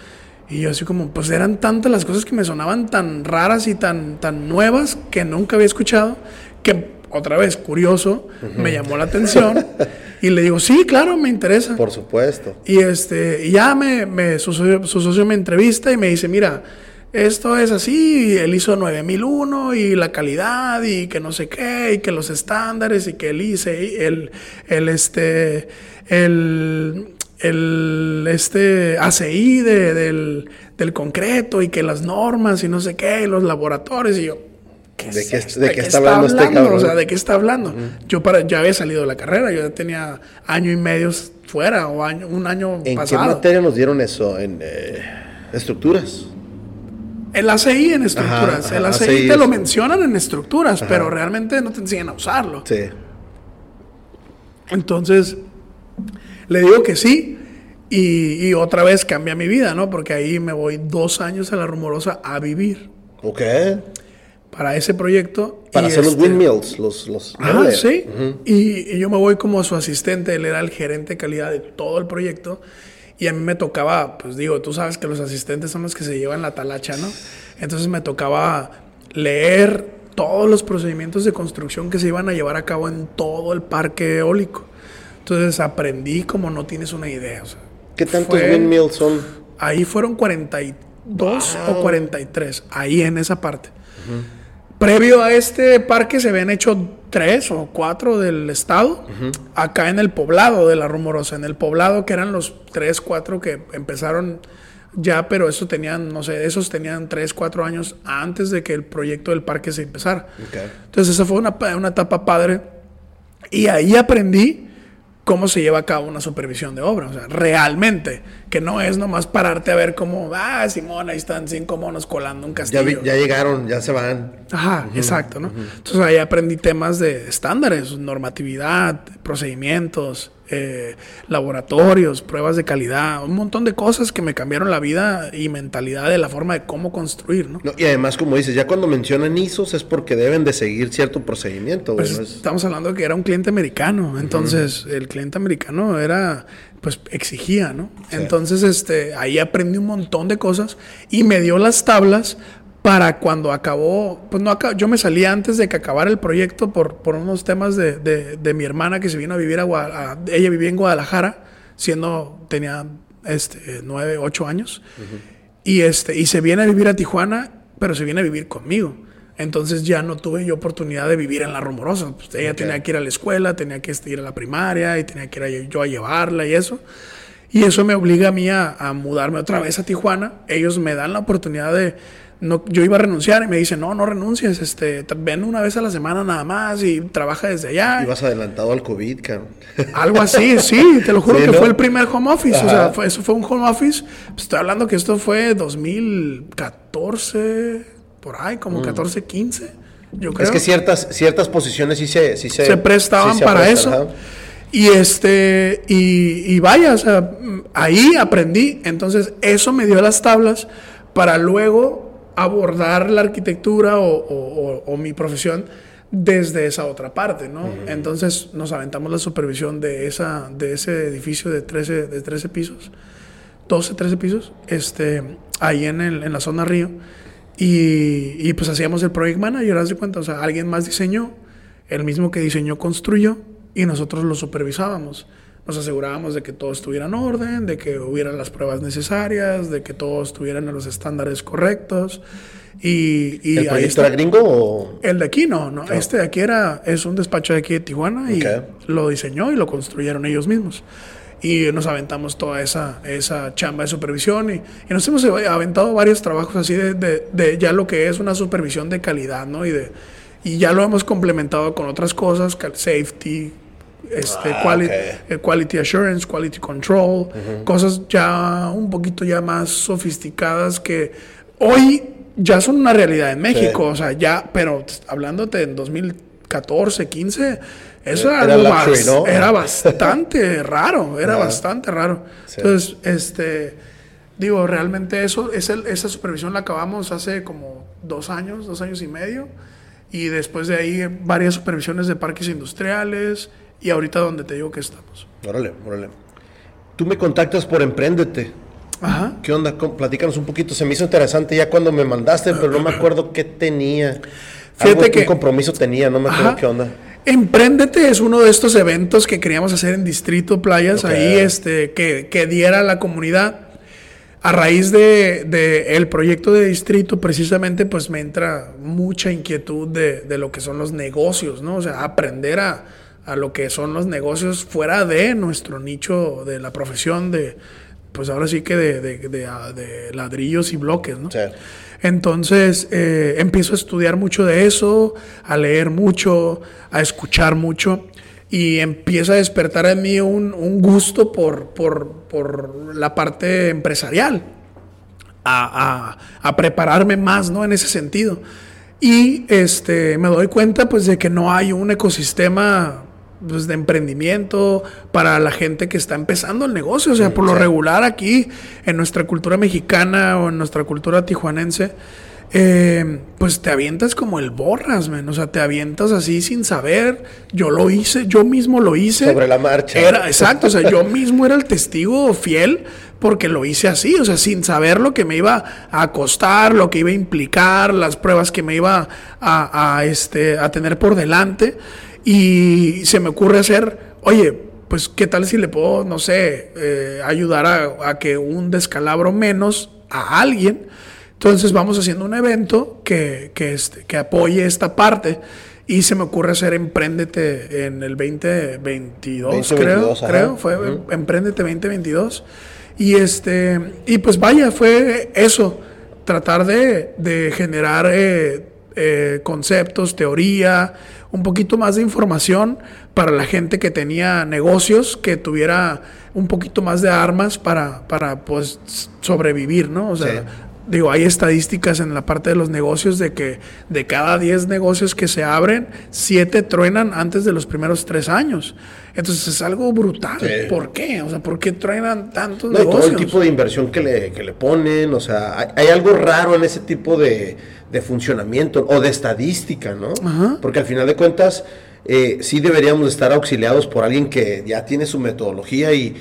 Y yo así como, pues eran tantas las cosas que me sonaban tan raras y tan, tan nuevas que nunca había escuchado, que otra vez, curioso, me llamó la atención y le digo, sí, claro, me interesa. Por supuesto. Y este, y ya me, me- su, su socio me entrevista y me dice, mira, esto es así, y él hizo 9001 y la calidad y que no sé qué, y que los estándares y que el ICE, el, el este, el, el este ACI de- del, del concreto y que las normas y no sé qué, y los laboratorios y yo, ¿qué ¿De qué- de qué está hablando este cabrón? O sea, ¿de qué está hablando? Yo para, ya había salido de la carrera, yo ya tenía año y medio fuera o año, un año ¿En pasado. qué materia nos dieron eso? En eh, estructuras. El ACI en estructuras. Ajá, el ACI ACI te lo mencionan en estructuras, pero realmente no te enseñan a usarlo. Sí. Entonces, le digo que sí. Y, y otra vez cambia mi vida, ¿no? Porque ahí me voy dos años a la rumorosa a vivir. Ok. para ese proyecto. Para y hacer los este- windmills, los... los Ajá, sí. y, y yo me voy como su asistente, él era el gerente de calidad de todo el proyecto. Y a mí me tocaba, pues digo, tú sabes que los asistentes son los que se llevan la talacha, ¿no? Entonces me tocaba leer todos los procedimientos de construcción que se iban a llevar a cabo en todo el parque eólico. Entonces aprendí como no tienes una idea. o sea, ¿Qué tantos fue- windmills son? Ahí fueron 42 o 43, ahí en esa parte. Previo a este parque se habían hecho tres o cuatro del estado, acá en el poblado de la Rumorosa, en el poblado que eran los tres, cuatro que empezaron ya, pero eso tenían, no sé, esos tenían tres, cuatro años antes de que el proyecto del parque se empezara. Entonces esa fue una, una etapa padre y ahí aprendí cómo se lleva a cabo una supervisión de obra, o sea, realmente, que no es nomás pararte a ver cómo, ah, Simón, ahí están cinco monos colando un Ya, castillo. vi- ya llegaron, ya se van. Ajá, exacto, ¿no? Entonces ahí aprendí temas de estándares, normatividad, procedimientos, eh, laboratorios, pruebas de calidad, un montón de cosas que me cambiaron la vida y mentalidad de la forma de cómo construir, ¿no? No, y además, como dices, ya cuando mencionan ISOs es porque deben de seguir cierto procedimiento. Pues es- estamos hablando de que era un cliente americano, entonces el cliente americano era, pues exigía, ¿no? Entonces, este, ahí aprendí un montón de cosas y me dio las tablas para cuando acabó, pues no acá, yo me salí antes de que acabara el proyecto por, por unos temas de, de- de mi hermana que se vino a vivir a, Gua- a- ella vivía en Guadalajara, siendo, tenía, este, nueve, ocho años, y este, y se viene a vivir a Tijuana, pero se viene a vivir conmigo. Entonces ya no tuve yo oportunidad de vivir en La Rumorosa. Pues ella tenía que ir a la escuela, tenía que ir a la primaria y tenía que ir a- yo a llevarla y eso. Y eso me obliga a mí a, a mudarme otra vez a Tijuana. Ellos me dan la oportunidad de... No, yo iba a renunciar y me dicen, no, no renuncies, este, ven una vez a la semana nada más y trabaja desde allá. Ibas adelantado al COVID, cabrón. Algo así, sí, te lo juro Sí, que ¿no? fue el primer home office. O sea, fue- eso fue un home office. Pues estoy hablando que esto fue 2014, por ahí, como 14, 15. Yo creo. Mm. Es que ciertas, ciertas posiciones sí se, sí se, se prestaban sí se para eso. ajá. Y este, y, y vaya, o sea, mm, ahí aprendí. Entonces, eso me dio las tablas para luego abordar la arquitectura o, o- o- o mi profesión desde esa otra parte, ¿no? Entonces nos aventamos la supervisión de, esa, de ese edificio de 13, de 13 pisos, 12, 13 pisos, este, ahí en, el- en la zona Río. Y, y pues hacíamos el project manager, haz de cuenta, o sea, alguien más diseñó, el mismo que diseñó construyó y nosotros lo supervisábamos. Nos asegurábamos de que todo estuviera en orden, de que hubieran las pruebas necesarias, de que todo estuviera en los estándares correctos. Y, y ¿El ahí proyecto está. era gringo o...? El de aquí no, no. Este de aquí era, es un despacho de aquí de Tijuana y lo diseñó y lo construyeron ellos mismos. Y nos aventamos toda esa, esa chamba de supervisión y, y nos hemos aventado varios trabajos así de, de- de ya lo que es una supervisión de calidad, ¿no? Y, de, y ya lo hemos complementado con otras cosas, safety, este, Ah, quali- eh, quality assurance, quality control, cosas ya un poquito ya más sofisticadas que hoy ya son una realidad en México, o sea, ya, pero hablándote en 2014, 15, eso era, Era algo luxury, bas- ¿no? era bastante raro, era Ajá. bastante raro. Sí. Entonces, este, digo, realmente eso, esa, esa supervisión la acabamos hace como dos años, dos años y medio, y después de ahí varias supervisiones de parques industriales, y ahorita donde te digo que estamos. Órale, órale. Tú me contactas por Emprendete. Ajá. ¿Qué onda? Platícanos un poquito. Se me hizo interesante ya cuando me mandaste, pero no me acuerdo qué tenía. Fíjate Algo, que- Un compromiso tenía, no me acuerdo Ajá. qué onda. Emprendete es uno de estos eventos que queríamos hacer en Distrito Playas, ahí este, que, que diera a la comunidad. A raíz de, de el proyecto de distrito, precisamente, pues me entra mucha inquietud de, de lo que son los negocios, ¿no? O sea, aprender a, a lo que son los negocios fuera de nuestro nicho de la profesión de, pues ahora sí que de, de- de- de ladrillos y bloques, ¿no? Sí. Entonces eh, empiezo a estudiar mucho de eso, a leer mucho, a escuchar mucho y empieza a despertar en mí un, gusto por, por- por la parte empresarial, a, a- a prepararme más ¿no? en ese sentido. Y este, me doy cuenta pues de que no hay un ecosistema pues, de emprendimiento para la gente que está empezando el negocio. O sea, por lo sí. regular aquí, en nuestra cultura mexicana o en nuestra cultura tijuanense, eh, pues te avientas como el borras, men. O sea, te avientas así sin saber. Yo lo hice, yo mismo lo hice. Sobre la marcha. Era, exacto, o sea, yo mismo era el testigo fiel porque lo hice así, o sea, sin saber lo que me iba a costar, lo que iba a implicar, las pruebas que me iba a, este, a tener por delante. Y se me ocurre hacer, oye, pues qué tal si le puedo, no sé, eh, ayudar a, a que un descalabro menos a alguien entonces vamos haciendo un evento que, que, este, que apoye esta parte. Y se me ocurre hacer Emprendete en el 2022, creo. creo fue Emprendete 2022. Y, este, y pues vaya, fue eso. Tratar de, de generar eh, eh, conceptos, teoría, un poquito más de información para la gente que tenía negocios, que tuviera un poquito más de armas para, para pues sobrevivir, ¿no? O sea, digo, hay estadísticas en la parte de los negocios de que de cada 10 negocios que se abren, 7 truenan antes de los primeros 3 años. Entonces es algo brutal. ¿Por qué? O sea, ¿por qué truenan tantos negocios? todo el tipo de inversión que le, que le ponen, o sea, hay, algo raro en ese tipo de, de, funcionamiento o de estadística, ¿no? Porque al final de cuentas, eh, sí deberíamos estar auxiliados por alguien que ya tiene su metodología y...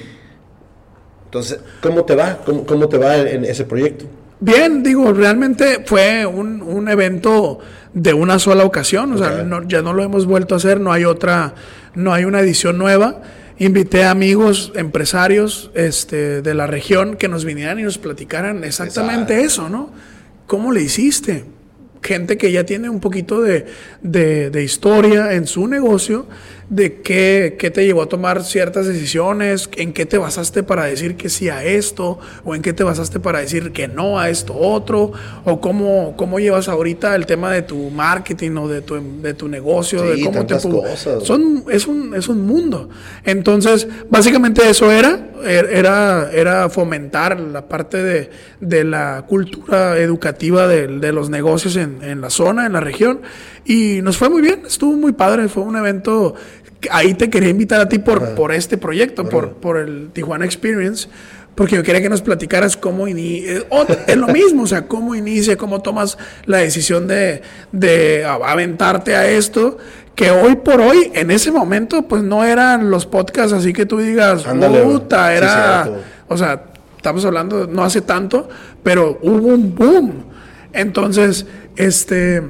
Entonces, ¿cómo te va? ¿Cómo, cómo te va en ese proyecto? Bien, digo, realmente fue un, un evento de una sola ocasión, o sea, ya no lo hemos vuelto a hacer, no hay otra, no hay una edición nueva. Invité a amigos, empresarios este, de la región que nos vinieran y nos platicaran exactamente eso, ¿no? ¿Cómo le hiciste? Gente que ya tiene un poquito de, de, de historia en su negocio de qué, qué, te llevó a tomar ciertas decisiones, en qué te basaste para decir que sí a esto, o en qué te basaste para decir que no a esto otro, o cómo, cómo llevas ahorita el tema de tu marketing o de tu, de tu negocio, de cómo te cosas. Son, es, un, es un mundo. Entonces, básicamente eso era, er, era, era fomentar la parte de, de la cultura educativa de, de los negocios en, en la zona, en la región, y nos fue muy bien, estuvo muy padre, fue un evento ahí te quería invitar a ti por, por este proyecto, por, por el Tijuana Experience, porque yo quería que nos platicaras cómo inicia, eh, es lo mismo, o sea, cómo inicia, cómo tomas la decisión de, de aventarte a esto, que hoy por hoy, en ese momento, pues no eran los podcasts así que tú digas, puta, era, o sea, estamos hablando, no hace tanto, pero hubo un boom. Entonces, este,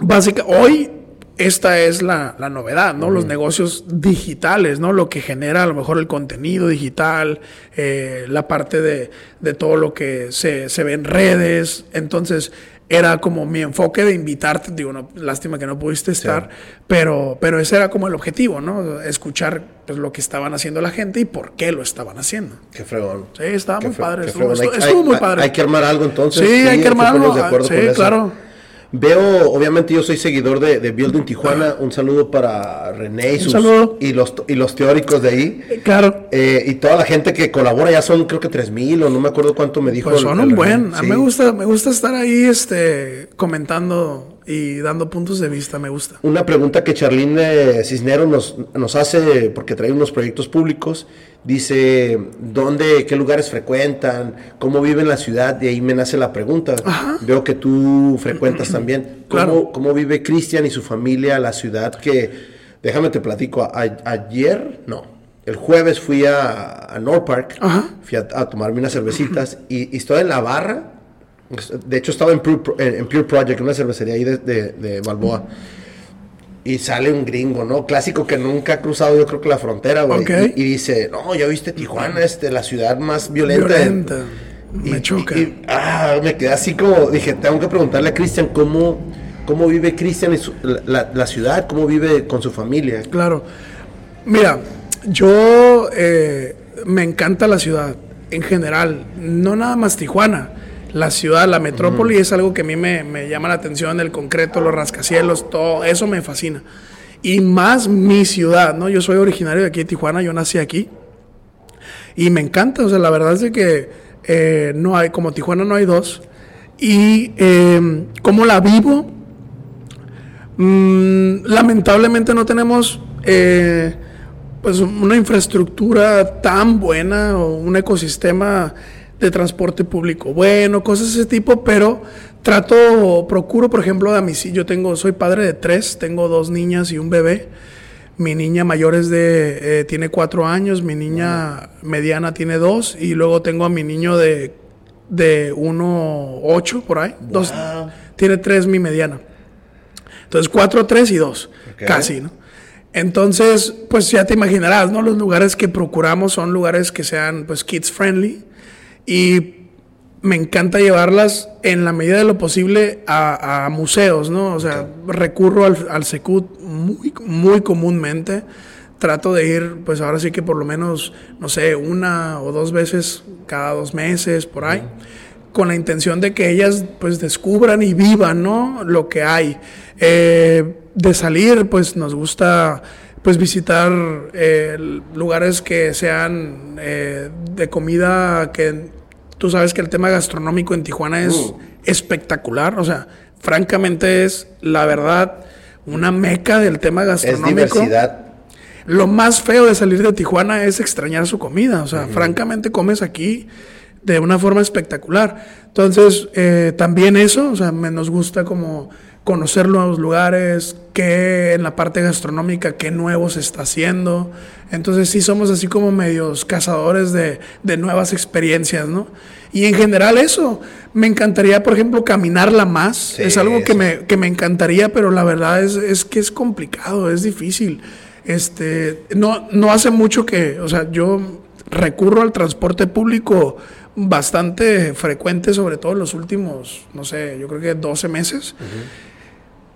básicamente, hoy esta es la, novedad, ¿no? Los negocios digitales, ¿no? Lo que genera a lo mejor el contenido digital, eh, la parte de, todo lo que se, ve en redes. Entonces, era como mi enfoque de invitarte, digo, no, lástima que no pudiste estar, pero, pero ese era como el objetivo, ¿no? Escuchar pues, lo que estaban haciendo la gente y por qué lo estaban haciendo. Qué fregón. Sí, estaba muy padre. Estuvo, muy padre. Hay que armar algo entonces. Sí, hay que armar algo. Sí, claro. Veo, obviamente yo soy seguidor de, de Building Tijuana. Un saludo para René y, sus, y, los, y los teóricos de ahí. Claro. Eh, y toda la gente que colabora, ya son creo que 3000 o no me acuerdo cuánto me dijo. Pues son un buen. A mí me gusta, me gusta estar ahí este, comentando y dando puntos de vista, me gusta. Una pregunta que Charlene Cisneros nos, nos hace, porque trae unos proyectos públicos, dice, ¿dónde, qué lugares frecuentan? ¿Cómo viven la ciudad? Y ahí me nace la pregunta. Veo que tú frecuentas también. ¿Cómo, ¿Cómo vive Cristian y su familia la ciudad que, déjame te platico, ayer, no, el jueves fui a, a North Park, fui a, tomarme unas cervecitas y, y estoy en la barra de hecho, estaba en Pure, Project, una cervecería ahí de, Balboa. Y sale un gringo, ¿no? Clásico que nunca ha cruzado, yo creo que la frontera, güey. Y, dice, no, ya viste Tijuana, este, la ciudad más violenta. violenta. me choca. ah, me quedé así como, dije, tengo que preguntarle a Cristian cómo, cómo vive Cristian la, la, ciudad, cómo vive con su familia. Claro. Mira, yo eh, me encanta la ciudad en general, no nada más Tijuana la ciudad, la metrópoli es algo que a mí me, llama la atención, el concreto, los rascacielos, todo eso me fascina. Y más mi ciudad, ¿no? Yo soy originario de aquí de Tijuana, yo nací aquí. Y me encanta, o sea, la verdad es que eh, no hay, como Tijuana no hay dos. Y eh, como la vivo, mm, lamentablemente no tenemos eh, pues una infraestructura tan buena o un ecosistema de transporte público bueno, cosas de ese tipo, pero trato, procuro, por ejemplo, a mis, yo tengo, soy padre de tres, tengo dos niñas y un bebé. Mi niña mayor es de, eh, tiene cuatro años, mi niña mediana tiene dos, y luego tengo a mi niño de, de uno ocho, por ahí. Dos, tiene tres mi mediana. Entonces, cuatro, tres y dos, casi, ¿no? Entonces, pues ya te imaginarás, ¿no? Los lugares que procuramos son lugares que sean, pues, kids friendly. Y me encanta llevarlas en la medida de lo posible a, museos, ¿no? O sea, recurro al, al Secut muy, muy comúnmente. Trato de ir, pues ahora sí que por lo menos, no sé, una o dos veces cada dos meses, por ahí, con la intención de que ellas, pues, descubran y vivan, ¿no? Lo que hay. Eh, de salir, pues, nos gusta pues visitar eh, lugares que sean eh, de comida que Tú sabes que el tema gastronómico en Tijuana es uh. espectacular. O sea, francamente es, la verdad, una meca del tema gastronómico. Es diversidad. Lo más feo de salir de Tijuana es extrañar su comida. O sea, francamente comes aquí de una forma espectacular. Entonces, eh, también eso, o sea, me nos gusta como conocer nuevos lugares, qué en la parte gastronómica, qué nuevo se está haciendo. Entonces sí somos así como medios cazadores de, nuevas experiencias, ¿no? Y en general eso, me encantaría, por ejemplo, caminarla más. es algo que me, que me, encantaría, pero la verdad es, es, que es complicado, es difícil. Este, no, no hace mucho que, o sea, yo recurro al transporte público bastante frecuente, sobre todo en los últimos, no sé, yo creo que 12 meses.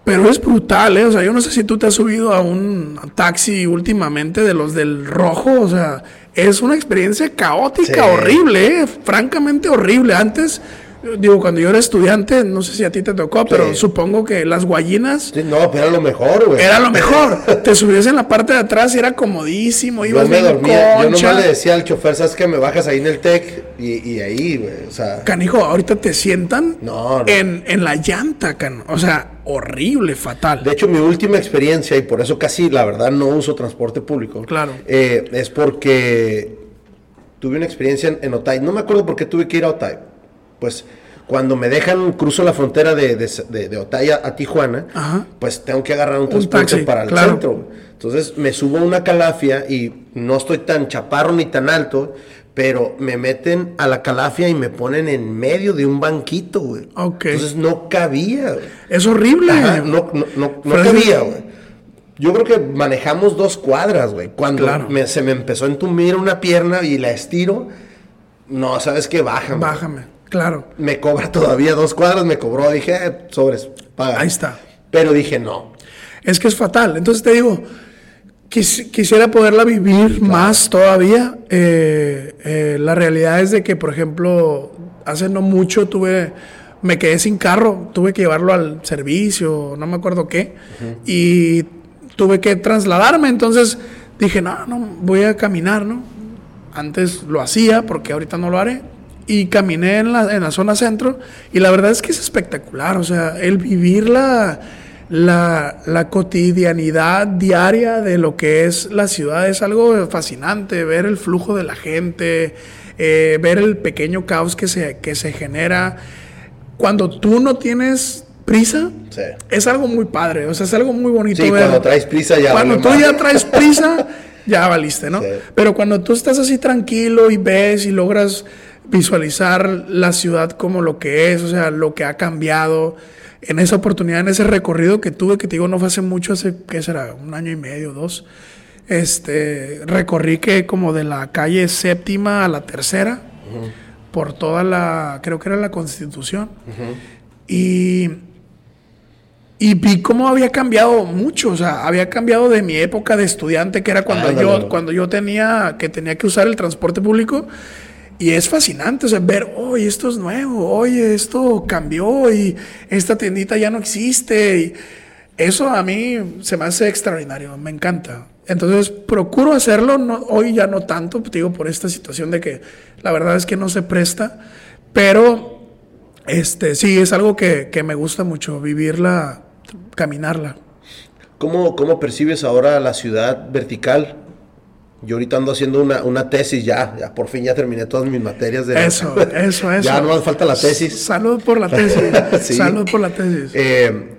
Pero es brutal, ¿eh? O sea, yo no sé si tú te has subido a un taxi últimamente de los del rojo, o sea, es una experiencia caótica, horrible, ¿eh? Francamente horrible. Antes Digo, cuando yo era estudiante, no sé si a ti te tocó, pero supongo que las guayinas. no, pero era lo mejor, güey. Era lo mejor. te subías en la parte de atrás y era comodísimo. Ibas yo me dormía. Yo nomás le decía al chofer, ¿sabes qué? Me bajas ahí en el tech y, ahí, güey. O sea. Canijo, ahorita te sientan En, en la llanta, can. O sea, horrible, fatal. De hecho, mi última experiencia, y por eso casi, la verdad, no uso transporte público. Claro. Eh, es porque tuve una experiencia en, en Otay. No me acuerdo por qué tuve que ir a Otay pues cuando me dejan, cruzo la frontera de, de, de, Otaya a Tijuana, pues tengo que agarrar un, transporte para el centro. Entonces me subo a una calafia y no estoy tan chaparro ni tan alto, pero me meten a la calafia y me ponen en medio de un banquito, güey. Entonces no cabía. Es horrible. no, no, no, cabía, güey. Yo creo que manejamos dos cuadras, güey. Cuando se me empezó a entumir una pierna y la estiro, no, ¿sabes qué? Bájame. Bájame. Claro. Me cobra todavía dos cuadras, me cobró, dije, eh, sobres, paga. Ahí está. Pero dije, no. Es que es fatal. Entonces te digo, quisiera poderla vivir más todavía. Eh, eh, la realidad es de que, por ejemplo, hace no mucho tuve, me quedé sin carro, tuve que llevarlo al servicio, no me acuerdo qué, y tuve que trasladarme. Entonces dije, no, no, voy a caminar, ¿no? Antes lo hacía, porque ahorita no lo haré y caminé en la, en la, zona centro y la verdad es que es espectacular, o sea, el vivir la, la, cotidianidad diaria de lo que es la ciudad es algo fascinante, ver el flujo de la gente, eh, ver el pequeño caos que se, que se genera. Cuando tú no tienes prisa, es algo muy padre, o sea, es algo muy bonito. Sí, cuando traes prisa ya. Cuando tú ya traes prisa, ya valiste, ¿no? Pero cuando tú estás así tranquilo y ves y logras visualizar la ciudad como lo que es, o sea, lo que ha cambiado. En esa oportunidad, en ese recorrido que tuve, que te digo, no fue hace mucho, hace, ¿qué será? Un año y medio, dos. Este, recorrí que como de la calle séptima a la tercera, por toda la, creo que era la Constitución. Y y vi cómo había cambiado mucho, o sea, había cambiado de mi época de estudiante, que era cuando yo cuando yo tenía que tenía que usar el transporte público y es fascinante, o sea, ver, oye, esto es nuevo, oye, esto cambió y esta tiendita ya no existe. Y eso a mí se me hace extraordinario, me encanta. Entonces, procuro hacerlo, no, hoy ya no tanto, digo, por esta situación de que la verdad es que no se presta, pero este, sí, es algo que, que me gusta mucho, vivirla, caminarla. ¿Cómo, ¿Cómo percibes ahora la ciudad vertical? Yo ahorita ando haciendo una, una tesis ya, ya por fin ya terminé todas mis materias de... Eso, eso, eso. ya no hace falta la tesis. Salud por la tesis. sí. Salud por la tesis. Eh,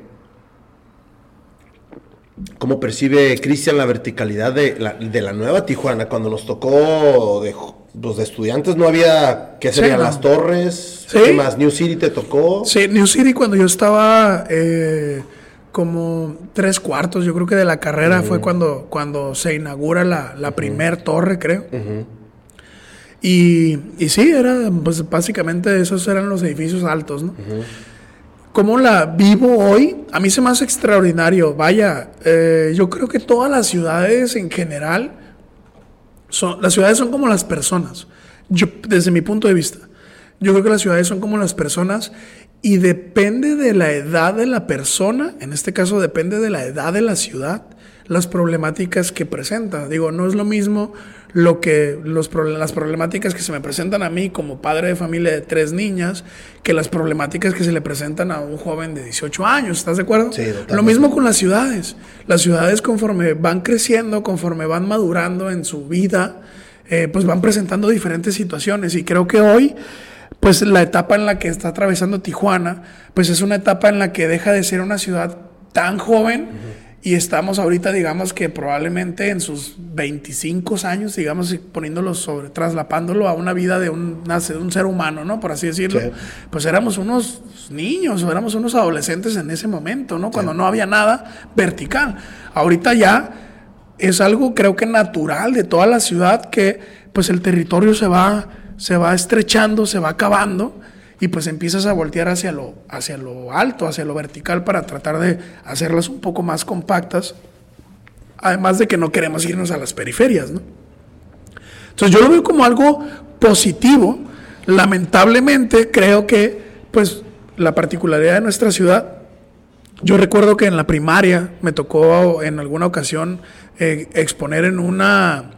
¿Cómo percibe Cristian la verticalidad de la, de la, nueva Tijuana? Cuando nos tocó de, los de estudiantes no había, ¿qué serían? Sí, no. Las torres. ¿Sí? ¿Qué más? ¿New City te tocó? Sí, New City cuando yo estaba... Eh, como tres cuartos, yo creo que de la carrera uh -huh. fue cuando, cuando se inaugura la, la uh -huh. primer torre, creo. Uh -huh. y, y, sí, era, pues básicamente esos eran los edificios altos, ¿no? ¿Cómo la vivo hoy? A mí se me hace extraordinario. Vaya, eh, yo creo que todas las ciudades en general, son, las ciudades son como las personas, yo, desde mi punto de vista. Yo creo que las ciudades son como las personas y depende de la edad de la persona, en este caso depende de la edad de la ciudad, las problemáticas que presenta. Digo, no es lo mismo lo que los, las problemáticas que se me presentan a mí como padre de familia de tres niñas que las problemáticas que se le presentan a un joven de 18 años, ¿estás de acuerdo? Sí. Lo mismo con las ciudades. Las ciudades conforme van creciendo, conforme van madurando en su vida, eh, pues van presentando diferentes situaciones y creo que hoy pues la etapa en la que está atravesando Tijuana, pues es una etapa en la que deja de ser una ciudad tan joven uh -huh. y estamos ahorita, digamos que probablemente en sus 25 años, digamos, poniéndolo sobre, traslapándolo a una vida de un, de un ser humano, ¿no? Por así decirlo. Sí. Pues éramos unos niños o éramos unos adolescentes en ese momento, ¿no? Cuando sí. no había nada vertical. Ahorita ya es algo, creo que natural de toda la ciudad que pues el territorio se va se va estrechando, se va acabando y pues empiezas a voltear hacia lo, hacia lo alto, hacia lo vertical para tratar de hacerlas un poco más compactas. Además de que no queremos irnos a las periferias, ¿no? Entonces yo lo veo como algo positivo. Lamentablemente creo que pues la particularidad de nuestra ciudad, yo recuerdo que en la primaria me tocó en alguna ocasión eh, exponer en una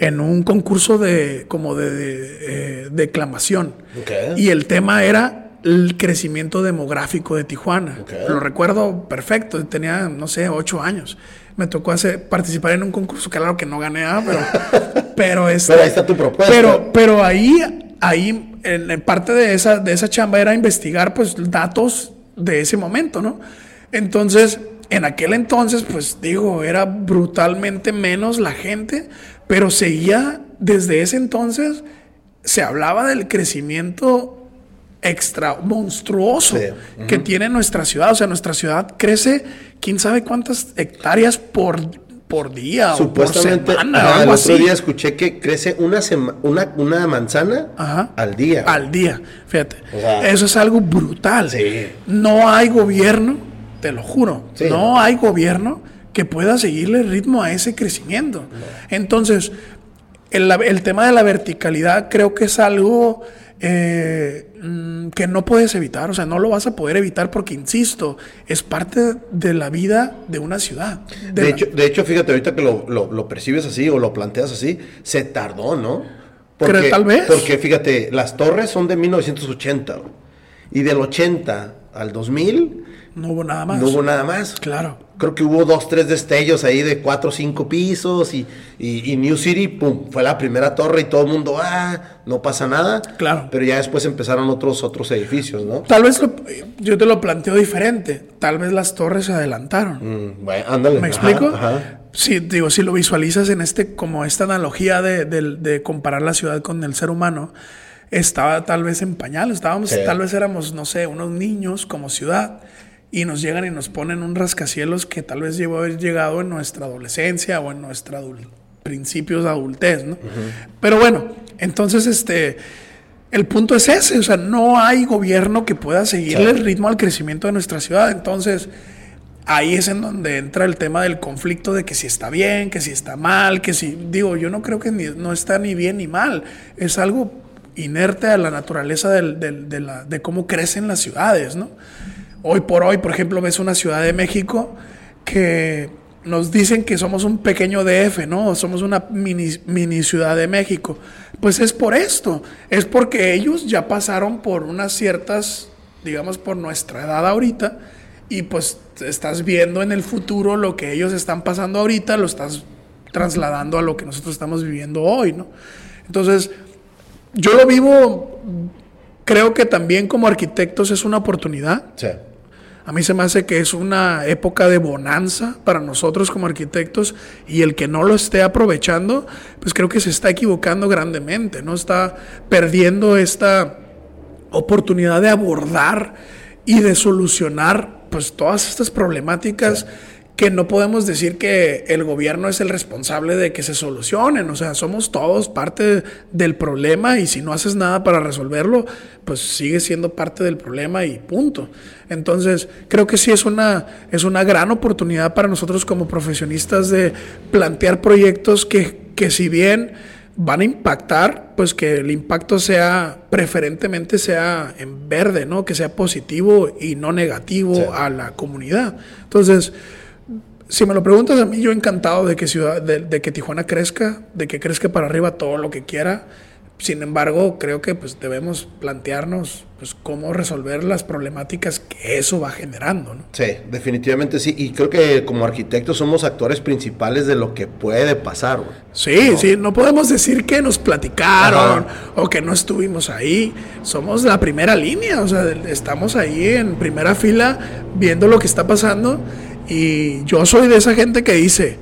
en un concurso de como de, de eh, declamación. Okay. Y el tema era el crecimiento demográfico de Tijuana. Okay. Lo recuerdo perfecto, tenía, no sé, ocho años. Me tocó hacer, participar en un concurso, claro que no gané nada, pero, pero, este, pero ahí está tu propuesta. Pero, pero ahí, ahí en, en, parte de esa, de esa chamba era investigar pues datos de ese momento, ¿no? Entonces, en aquel entonces, pues digo, era brutalmente menos la gente, pero seguía desde ese entonces, se hablaba del crecimiento extra monstruoso sí. uh -huh. que tiene nuestra ciudad. O sea, nuestra ciudad crece quién sabe cuántas hectáreas por, por día Supuestamente, o por semana. Ajá, o algo el otro así. día escuché que crece una, una, una manzana Ajá. al día. Al día, fíjate. O sea, Eso es algo brutal. Sí. No hay gobierno, te lo juro, Sí. no hay gobierno que pueda seguirle el ritmo a ese crecimiento. Entonces, el, el, tema de la verticalidad creo que es algo eh, mm, que no puedes evitar, o sea, no lo vas a poder evitar porque, insisto, es parte de la vida de una ciudad. De, de hecho, de hecho, fíjate, ahorita que lo, lo, lo, percibes así o lo planteas así, se tardó, ¿no? Porque, tal vez. Porque fíjate, las torres son de 1980 y del 80 al 2000 no hubo nada más. No hubo nada más. Claro. Creo que hubo dos, tres destellos ahí de cuatro o cinco pisos y, y, y, New City, pum, fue la primera torre y todo el mundo, ah, no pasa nada. Claro. Pero ya después empezaron otros, otros edificios, ¿no? Tal vez lo, yo te lo planteo diferente. Tal vez las torres se adelantaron. Mm, bueno, ándale. ¿Me explico? Ajá. Sí, digo, si lo visualizas en este, como esta analogía de, de, de comparar la ciudad con el ser humano, estaba tal vez en pañal, estábamos, sí. tal vez éramos, no sé, unos niños como ciudad y nos llegan y nos ponen un rascacielos que tal vez llevó haber llegado en nuestra adolescencia o en nuestra adul principios de adultez, ¿no? Uh -huh. Pero bueno, entonces este el punto es ese, o sea, no hay gobierno que pueda seguirle sí. el ritmo al crecimiento de nuestra ciudad, entonces ahí es en donde entra el tema del conflicto de que si está bien, que si está mal, que si digo, yo no creo que ni, no está ni bien ni mal, es algo inerte a la naturaleza del, del, de, la, de cómo crecen las ciudades, ¿no? Hoy por hoy, por ejemplo, ves una Ciudad de México que nos dicen que somos un pequeño DF, ¿no? Somos una mini, mini Ciudad de México. Pues es por esto, es porque ellos ya pasaron por unas ciertas, digamos, por nuestra edad ahorita, y pues estás viendo en el futuro lo que ellos están pasando ahorita, lo estás trasladando a lo que nosotros estamos viviendo hoy, ¿no? Entonces, yo lo vivo, creo que también como arquitectos es una oportunidad. Sí. A mí se me hace que es una época de bonanza para nosotros como arquitectos y el que no lo esté aprovechando, pues creo que se está equivocando grandemente, ¿no? Está perdiendo esta oportunidad de abordar y de solucionar pues todas estas problemáticas que no podemos decir que el gobierno es el responsable de que se solucionen, o sea, somos todos parte del problema y si no haces nada para resolverlo, pues sigue siendo parte del problema y punto. Entonces, creo que sí es una, es una gran oportunidad para nosotros como profesionistas de plantear proyectos que, que si bien van a impactar, pues que el impacto sea preferentemente sea en verde, ¿no? Que sea positivo y no negativo a la comunidad. Entonces, si me lo preguntas a mí, yo encantado de que, ciudad, de, que Tijuana crezca, de que crezca para arriba todo lo que quiera. Sin embargo, creo que pues, debemos plantearnos pues, cómo resolver las problemáticas que eso va generando. ¿no? Sí, definitivamente sí. Y creo que como arquitectos somos actores principales de lo que puede pasar. Sí, sí, no podemos decir que nos platicaron o que no estuvimos ahí. Somos la primera línea, o sea, estamos ahí en primera fila viendo lo que está pasando y yo soy de esa gente que dice,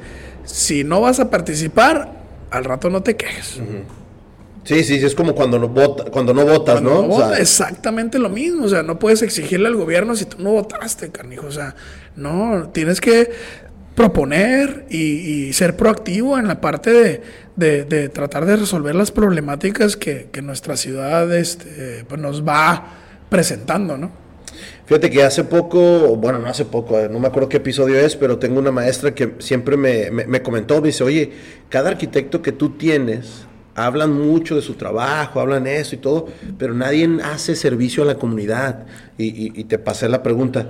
si no vas a participar, al rato no te quejes. Sí, sí, es como cuando no, vota, cuando no votas, ¿no? exactamente lo mismo. O sea, no puedes exigirle al gobierno si tú no votaste, carnijo. O sea, no, tienes que proponer y, ser proactivo en la parte de, tratar de resolver las problemáticas que, nuestra ciudad este, pues nos va presentando, ¿no? Fíjate que hace poco, bueno, no hace poco, no me acuerdo qué episodio es, pero tengo una maestra que siempre me, comentó, me dice, oye, cada arquitecto que tú tienes, hablan mucho de su trabajo, hablan eso y todo, pero nadie hace servicio a la comunidad. Y, te pasé la pregunta.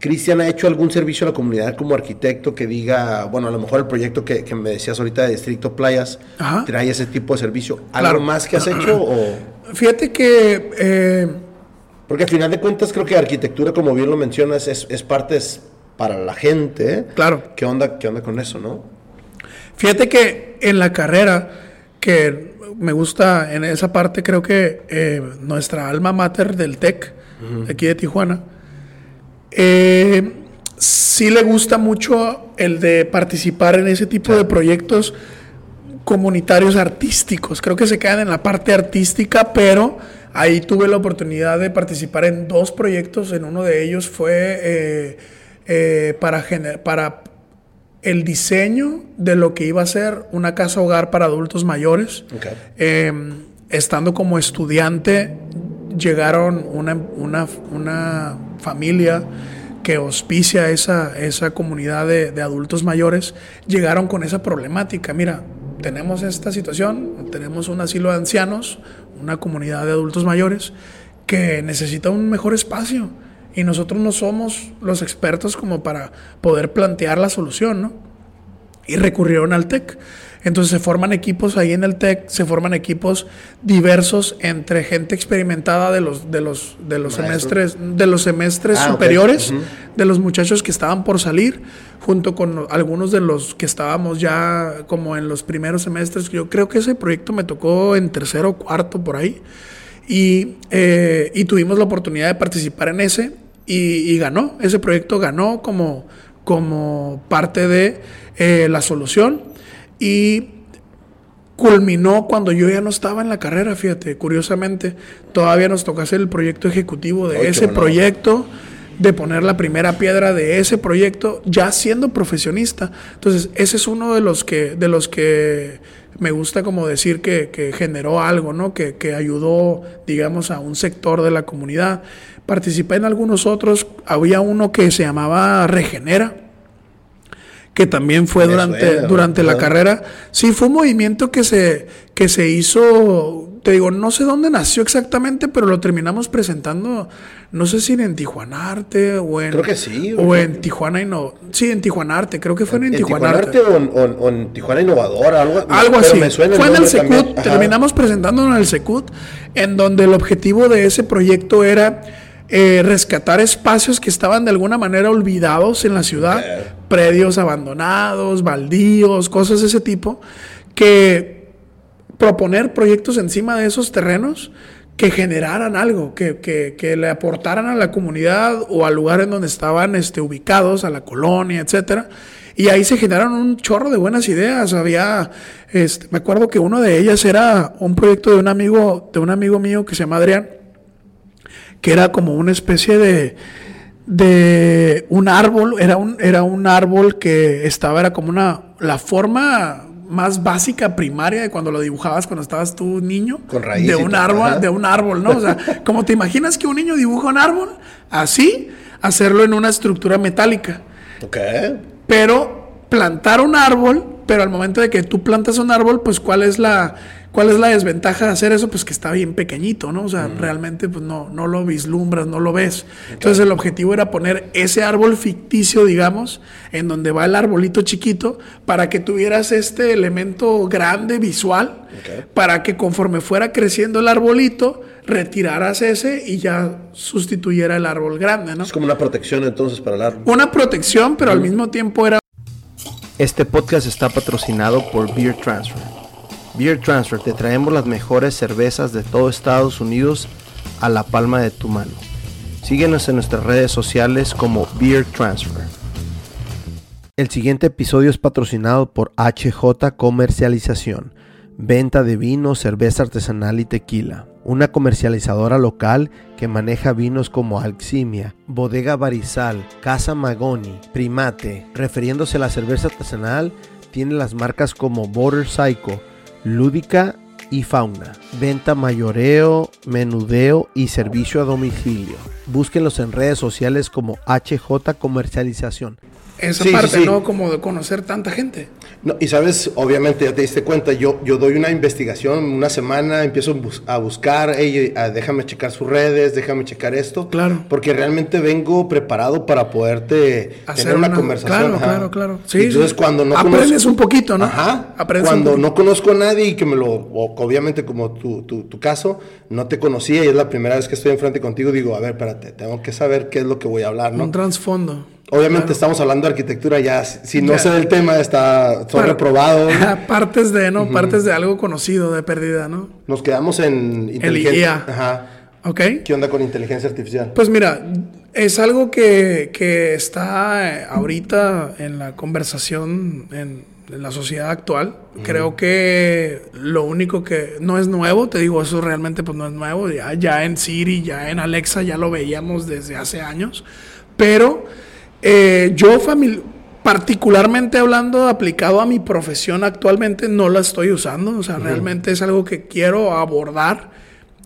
¿Cristian ha hecho algún servicio a la comunidad como arquitecto que diga, bueno, a lo mejor el proyecto que, me decías ahorita de Distrito Playas trae ese tipo de servicio? ¿Algo más que has hecho? O? Fíjate que eh, porque al final de cuentas creo que arquitectura, como bien lo mencionas, es, es parte para la gente. ¿eh? Claro. ¿Qué onda, ¿Qué onda con eso, no? Fíjate que en la carrera, que me gusta en esa parte, creo que eh, nuestra alma mater del TEC, aquí de Tijuana, eh, sí le gusta mucho el de participar en ese tipo de proyectos comunitarios artísticos. Creo que se quedan en la parte artística, pero Ahí tuve la oportunidad de participar en dos proyectos. En uno de ellos fue eh, eh, para, para el diseño de lo que iba a ser una casa hogar para adultos mayores. Em, estando como estudiante, llegaron una, una, familia que auspicia esa, esa comunidad de, de, adultos mayores, llegaron con esa problemática. Mira, tenemos esta situación, tenemos un asilo de ancianos, una comunidad de adultos mayores que necesita un mejor espacio y nosotros no somos los expertos como para poder plantear la solución, ¿no? Y recurrieron al TEC. Entonces se forman equipos ahí en el TEC, se forman equipos diversos entre gente experimentada de los, de los, de los semestres, de los semestres ah, superiores, de los muchachos que estaban por salir, junto con algunos de los que estábamos ya como en los primeros semestres. Yo creo que ese proyecto me tocó en tercero o cuarto por ahí. Y, eh, y tuvimos la oportunidad de participar en ese y, ganó. Ese proyecto ganó como, como parte de eh, la solución y culminó cuando yo ya no estaba en la carrera, fíjate, curiosamente, todavía nos tocó hacer el proyecto ejecutivo de ese proyecto, de poner la primera piedra de ese proyecto, ya siendo profesionista. Entonces, ese es uno de los que, de los que me gusta como decir que, generó algo, ¿no? Que, que, ayudó, digamos, a un sector de la comunidad. Participé en algunos otros, había uno que se llamaba Regenera, que también fue durante, durante la carrera. Sí, fue un movimiento que se, que se hizo, te digo, no sé dónde nació exactamente, pero lo terminamos presentando, no sé si en Tijuana Arte o en... Creo que sí. O, en Tijuana no Sí, en Tijuana Arte, creo que fue en, Tijuana, Arte. o, en, Tijuana Innovadora, algo, algo así. fue en el Secut, terminamos presentándolo en el Secut, en donde el objetivo de ese proyecto era eh, rescatar espacios que estaban de alguna manera olvidados en la ciudad, predios abandonados, baldíos, cosas de ese tipo, que proponer proyectos encima de esos terrenos que generaran algo, que, que, que, le aportaran a la comunidad o al lugar en donde estaban este, ubicados, a la colonia, etcétera. Y ahí se generaron un chorro de buenas ideas. Había, este, me acuerdo que uno de ellas era un proyecto de un amigo, de un amigo mío que se llama Adrián, que era como una especie de, de un árbol, era un, era un árbol que estaba, era como una, la forma más básica primaria de cuando lo dibujabas cuando estabas tú niño. Con raíz De un árbol, ajá. de un árbol, ¿no? O sea, como te imaginas que un niño dibuja un árbol, así, hacerlo en una estructura metálica. Ok. Pero plantar un árbol, pero al momento de que tú plantas un árbol, pues cuál es la cuál es la desventaja de hacer eso, pues que está bien pequeñito, ¿no? O sea, realmente pues no no lo vislumbras, no lo ves. Entonces el objetivo era poner ese árbol ficticio, digamos, en donde va el arbolito chiquito para que tuvieras este elemento grande visual para que conforme fuera creciendo el arbolito retiraras ese y ya sustituyera el árbol grande, ¿no? Es como una protección entonces para el árbol. Una protección, pero al mismo tiempo era Este podcast está patrocinado por Beer Transfer. Beer Transfer, te traemos las mejores cervezas de todo Estados Unidos a la palma de tu mano. Síguenos en nuestras redes sociales como Beer Transfer. El siguiente episodio es patrocinado por HJ Comercialización, venta de vino, cerveza artesanal y tequila. Una comercializadora local que maneja vinos como Alximia, Bodega Barizal, Casa Magoni, Primate. Refiriéndose a la cerveza artesanal, tiene las marcas como Border Psycho, Lúdica y Fauna. Venta mayoreo, menudeo y servicio a domicilio. Búsquenlos en redes sociales como HJ Comercialización. esa Sí, sí, parte, sí. ¿no? Como de conocer tanta gente. No, y sabes, obviamente ya te diste cuenta, yo, yo doy una investigación, una semana empiezo a, bus- a buscar, "Ey, ah, déjame checar sus redes, déjame checar esto. Claro. Porque realmente vengo preparado para poderte Hacer tener una, una- conversación. claro, ajá. claro, claro. Sí, entonces sí. cuando no Aprendes un poquito, ¿no? Ajá. Aprendes cuando no conozco a nadie y que me lo, obviamente como tu, tu, tu caso, no te conocía y es la primera vez que estoy enfrente contigo, digo, a ver, espérate, tengo que saber qué es lo que voy a hablar, ¿no? Un trasfondo. Obviamente estamos hablando de arquitectura ya, si no sé del tema, está, son Par- reprobados. Partes de, ¿no? Partes de algo conocido, de pérdida, ¿no? Nos quedamos en IA. inteligencia. Ajá. ¿Ok? ¿Qué onda con inteligencia artificial? Pues mira, es algo que, que está eh, ahorita en la conversación en, en la sociedad actual. Creo que lo único que no es nuevo, te digo, eso realmente pues no es nuevo. Ya, ya en Siri, ya en Alexa, ya lo veíamos desde hace años. Pero eh, yo particularmente hablando, aplicado a mi profesión actualmente, no la estoy usando. O sea, realmente es algo que quiero abordar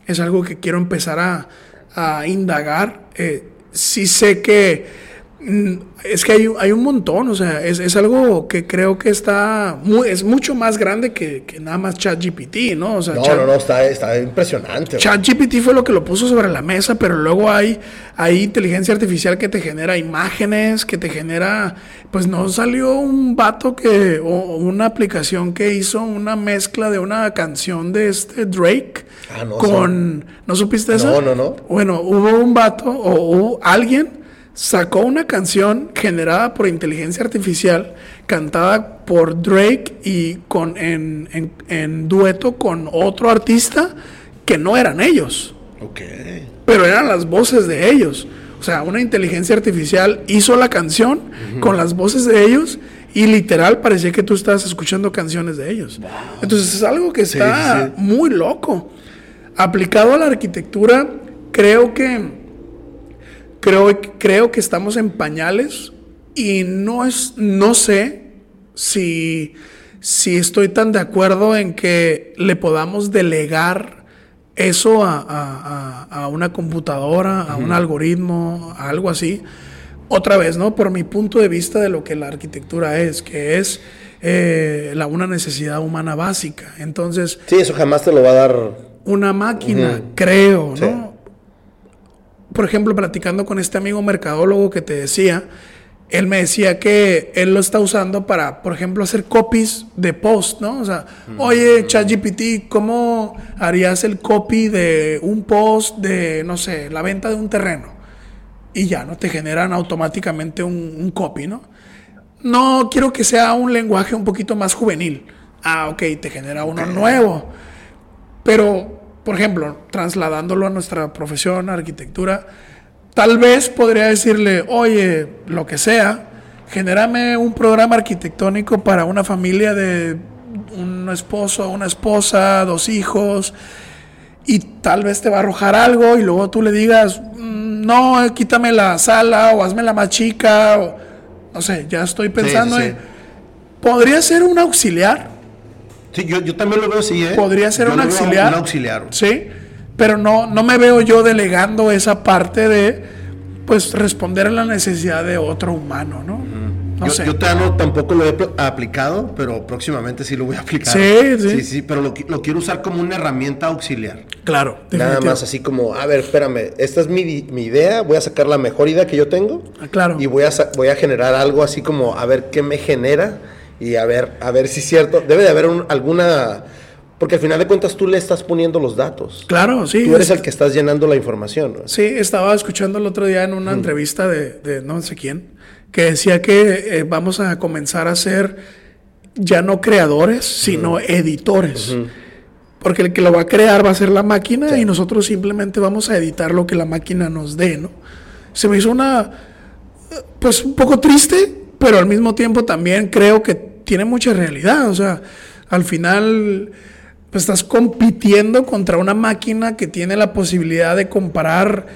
es algo que quiero empezar a, a indagar. Eh, sí sé que es que hay, hay un montón, o sea, es, es algo que creo que está, muy, es mucho más grande que, que nada más ChatGPT, ¿no? O sea, No, Chat- no, no, está, está impresionante. ChatGPT fue lo que lo puso sobre la mesa, pero luego hay, hay inteligencia artificial que te genera imágenes, que te genera, pues no salió un vato que, o una aplicación que hizo una mezcla de una canción de este Drake Ah, no, con, ¿no supiste eso? No, no, no. Bueno, hubo un vato o hubo alguien sacó una canción generada por inteligencia artificial, cantada por Drake y con en, en- en dueto con otro artista que no eran ellos, Ok. pero eran las voces de ellos. O sea, una inteligencia artificial hizo la canción con las voces de ellos y literal parecía que tú estabas escuchando canciones de ellos. Entonces es algo que Sí, está sí. muy loco. Aplicado a la arquitectura, creo que creo, creo que estamos en pañales y no es no sé si si estoy tan de acuerdo en que le podamos delegar eso a, a- a- a una computadora, a un algoritmo, a algo así. Otra vez, ¿no? Por mi punto de vista de lo que la arquitectura es, que es eh, la, una necesidad humana básica. Entonces, Sí, eso jamás te lo va a dar. una máquina, creo, Sí. Por ejemplo, platicando con este amigo mercadólogo que te decía, él me decía que él lo está usando para, por ejemplo, hacer copies de post, ¿no? O sea, oye, ChatGPT, ¿cómo harías el copy de un post de, no sé, la venta de un terreno? Y ya, ¿no? Te generan automáticamente un, copy, ¿no? No quiero que sea un lenguaje un poquito más juvenil. Ah, ok, te genera uno nuevo. Pero, por ejemplo, trasladándolo a nuestra profesión, arquitectura, Tal vez podría decirle, oye, lo que sea, genérame un programa arquitectónico para una familia de un esposo, una esposa, dos hijos, y tal vez te va a arrojar algo y luego tú le digas, mm, no, quítame la sala o hazme la más chica, o no sé, ya estoy pensando en... ¿Podría ser un auxiliar? Sí, yo, también lo veo así, ¿eh? Podría ser un auxiliar. Un auxiliar. Sí pero no, no me veo yo delegando esa parte de pues responder a la necesidad de otro humano, ¿no? no yo, sé. yo tampoco lo he aplicado, pero próximamente sí lo voy a aplicar. Sí, sí. Sí, sí, pero lo, quiero usar como una herramienta auxiliar. Claro. Nada más así como, a ver, espérame, esta es mi, idea, voy a sacar la mejor idea que yo tengo. Ah, claro. Y voy a, voy a generar algo así como, a ver qué me genera y a ver, a ver si es cierto. Debe de haber alguna porque al final de cuentas tú le estás poniendo los datos. Claro, sí. Tú eres el que estás llenando la información. Sí, estaba escuchando el otro día en una entrevista de, no sé quién, que decía que eh, vamos a comenzar a ser ya no creadores, sino editores. Porque el que lo va a crear va a ser la máquina y nosotros simplemente vamos a editar lo que la máquina nos dé, ¿no? Se me hizo una, pues un poco triste, pero al mismo tiempo también creo que tiene mucha realidad. O sea, al final pues estás compitiendo contra una máquina que tiene la posibilidad de comparar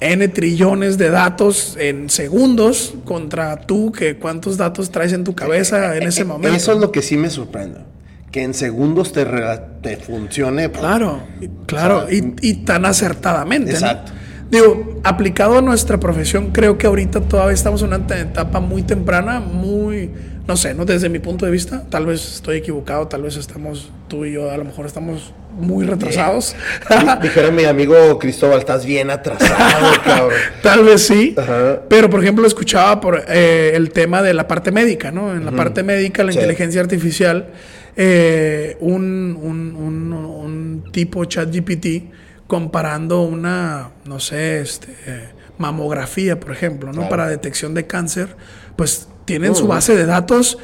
N trillones de datos en segundos contra tú, que cuántos datos traes en tu cabeza en ese momento. Eso es lo que sí me sorprende. Que en segundos te, te funcione. Pues, claro, claro, y, tan acertadamente. Exacto. Digo, aplicado a nuestra profesión, creo que ahorita todavía estamos en una etapa muy temprana, muy no sé, no desde mi punto de vista, tal vez estoy equivocado, tal vez estamos, tú y yo a lo mejor estamos muy retrasados. Dijera mi amigo Cristóbal, estás bien atrasado, cabrón. tal vez sí, pero por ejemplo escuchaba por eh, el tema de la parte médica, ¿no? En la parte médica, la inteligencia artificial, eh, un, un, un, un, tipo chat GPT comparando una, no sé, este, mamografía, por ejemplo, ¿no? Para detección de cáncer, pues tienen su base de datos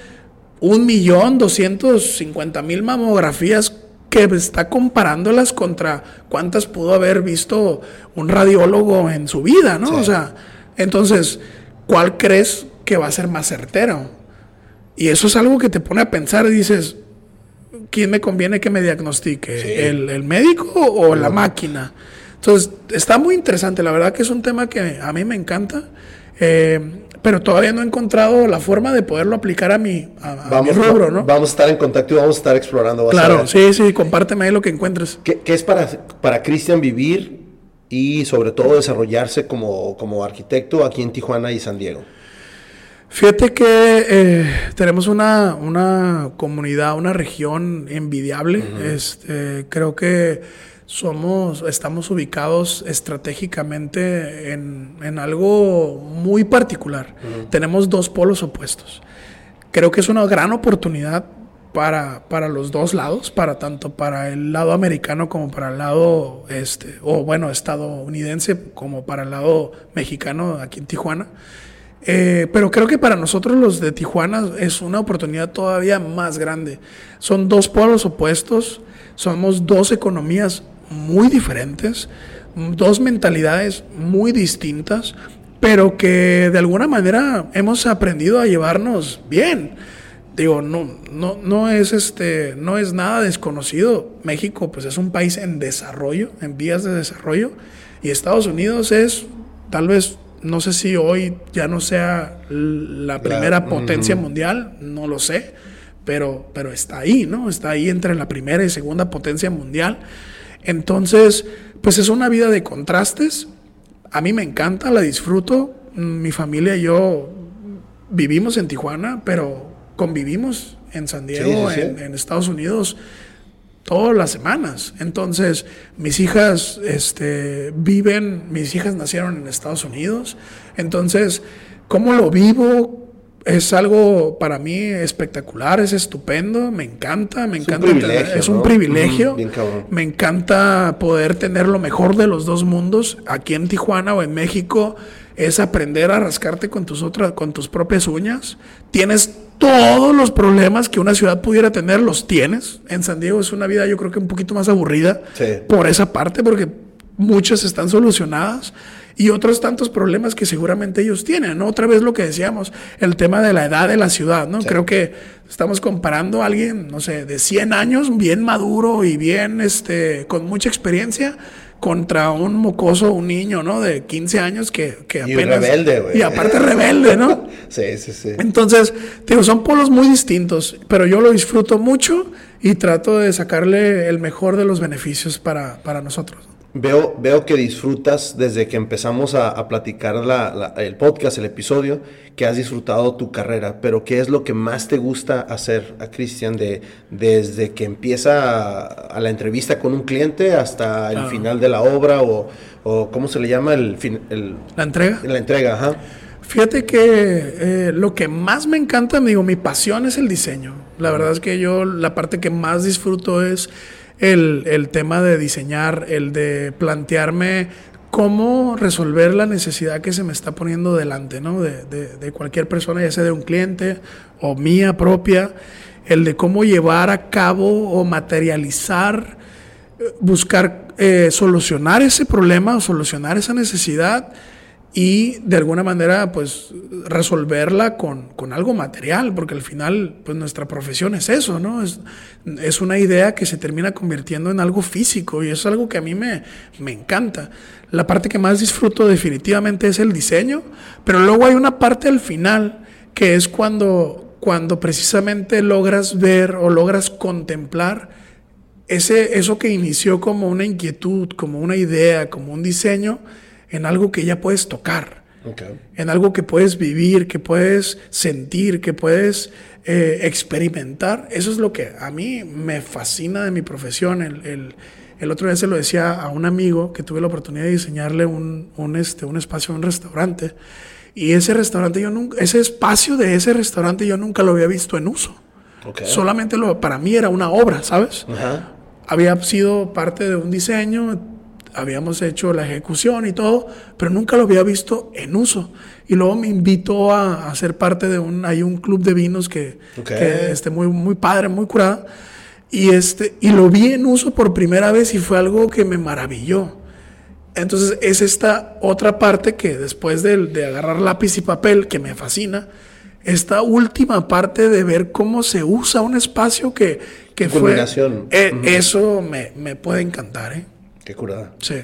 un millón doscientos cincuenta mil mamografías que está comparándolas contra cuántas pudo haber visto un radiólogo en su vida, ¿no? O sea, entonces, ¿cuál crees que va a ser más certero? Y eso es algo que te pone a pensar y dices, ¿quién me conviene que me diagnostique? ¿El, médico o la máquina? Entonces, está muy interesante, la verdad que es un tema que a mí me encanta. Eh, pero todavía no he encontrado la forma de poderlo aplicar a mi, a, rubro, ¿no? Vamos a estar en contacto y vamos a estar explorando. Claro, sí, sí, compárteme ahí lo que encuentres. ¿Qué, es para, para Cristian vivir y sobre todo desarrollarse como, como arquitecto aquí en Tijuana y San Diego? Fíjate que eh, tenemos una, una, comunidad, una región envidiable. este, creo que somos, estamos ubicados estratégicamente en, algo muy particular. Tenemos dos polos opuestos. Creo que es una gran oportunidad para, para, los dos lados, para tanto para el lado americano como para el lado, este, o bueno, estadounidense como para el lado mexicano aquí en Tijuana. Eh, pero creo que para nosotros los de Tijuana es una oportunidad todavía más grande. Son dos polos opuestos, somos dos economías muy diferentes, dos mentalidades muy distintas, pero que de alguna manera hemos aprendido a llevarnos bien. Digo, no, no, no es este, no es nada desconocido. México, pues es un país en desarrollo, en vías de desarrollo, y Estados Unidos es, tal vez, no sé si hoy ya no sea la primera potencia mundial, no lo sé, pero, pero está ahí, ¿no? Está ahí entre la primera y segunda potencia mundial. Entonces, pues es una vida de contrastes. A mí me encanta, la disfruto. Mi familia y yo vivimos en Tijuana, pero convivimos en San Diego, En, Estados Unidos, todas las semanas. Entonces, mis hijas este, viven, mis hijas nacieron en Estados Unidos. Entonces, cómo lo vivo, es algo para mí espectacular, es estupendo, me encanta, me encanta. Un privilegio, es un privilegio. Me encanta poder tener lo mejor de los dos mundos aquí en Tijuana o en México. Es aprender a rascarte con tus otras, con tus propias uñas. Tienes todos los problemas que una ciudad pudiera tener, los tienes. En San Diego es una vida, yo creo que un poquito más aburrida Sí. por esa parte, porque muchas están solucionadas y otros tantos problemas que seguramente ellos tienen. ¿no? Otra vez lo que decíamos, el tema de la edad de la ciudad, ¿no? Creo que estamos comparando a alguien, no sé, de 100 años, bien maduro y bien, este, con mucha experiencia, contra un mocoso, un niño, ¿no? De 15 años que, que Y apenas... rebelde, güey. Y aparte rebelde, ¿no? Sí, sí, sí. Entonces, digo, son polos muy distintos, pero yo lo disfruto mucho y trato de sacarle el mejor de los beneficios para, para nosotros. Veo, veo que disfrutas desde que empezamos a, a platicar la- la- el podcast, el episodio, que has disfrutado tu carrera, pero ¿qué es lo que más te gusta hacer a Cristian de, desde que empieza a, a la entrevista con un cliente hasta el final de la obra o, o ¿cómo se le llama? El, fin- el- La entrega. la entrega, ajá. Fíjate que eh, lo que más me encanta, digo, mi pasión es el diseño. La verdad es que yo la parte que más disfruto es el, el tema de diseñar, el de plantearme cómo resolver la necesidad que se me está poniendo delante, ¿no? De, de- cualquier persona, ya sea de un cliente o mía propia, el de cómo llevar a cabo o materializar buscar eh, solucionar ese problema o solucionar esa necesidad y de alguna manera pues resolverla con, con algo material, porque al final pues nuestra profesión es eso, ¿no? Es, es una idea que se termina convirtiendo en algo físico y es algo que a mí me, me encanta. La parte que más disfruto definitivamente es el diseño, pero luego hay una parte al final que es cuando, cuando precisamente logras ver o logras contemplar ese, eso que inició como una inquietud, como una idea, como un diseño, en algo que ya puedes tocar, Ok. en algo que puedes vivir, que puedes sentir, que puedes eh, experimentar. Eso es lo que a mí me fascina de mi profesión. El, el- el otro día se lo decía a un amigo que tuve la oportunidad de diseñarle un, un, este, un espacio un restaurante. Y ese restaurante, yo nunca, ese espacio de ese restaurante yo nunca lo había visto en uso. Ok. Solamente lo, para mí era una obra, ¿sabes? Ajá. había sido parte de un diseño, habíamos hecho la ejecución y todo, pero nunca lo había visto en uso. Y luego me invitó a, a ser parte de un, hay un club de vinos que, este, muy, muy padre, muy curada. Y, este, y lo vi en uso por primera vez y fue algo que me maravilló. Entonces es esta otra parte que después de, de agarrar lápiz y papel, que me fascina, esta última parte de ver cómo se usa un espacio que, que fue... Eh, Eso me, me puede encantar, ¿eh? Qué curada. Sí.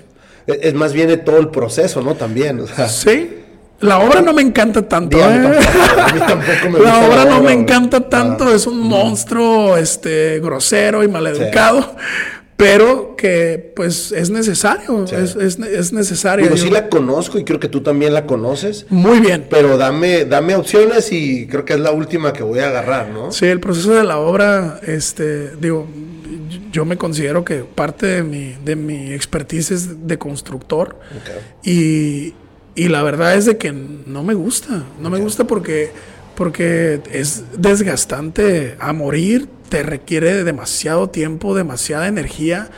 Es, es más bien de todo el proceso, ¿no? También. O sea, Sí. La obra no me encanta tanto. ¿eh? tampoco, a mí tampoco me La obra no obra, me encanta tanto, Ah. es un monstruo este, grosero y maleducado, pero que pues es necesario, Sí. es, es, es necesario. Digo, Yo- sí la conozco y creo que tú también la conoces, Muy bien. pero dame, dame opciones y creo que es la última que voy a agarrar, ¿no? Sí, el proceso de la obra, este, digo, yo me considero que parte de mi, de mi expertise es de constructor. Y, y la verdad es de que no me gusta. No me gusta porque, porque es desgastante a morir. Te requiere demasiado tiempo, demasiada energía.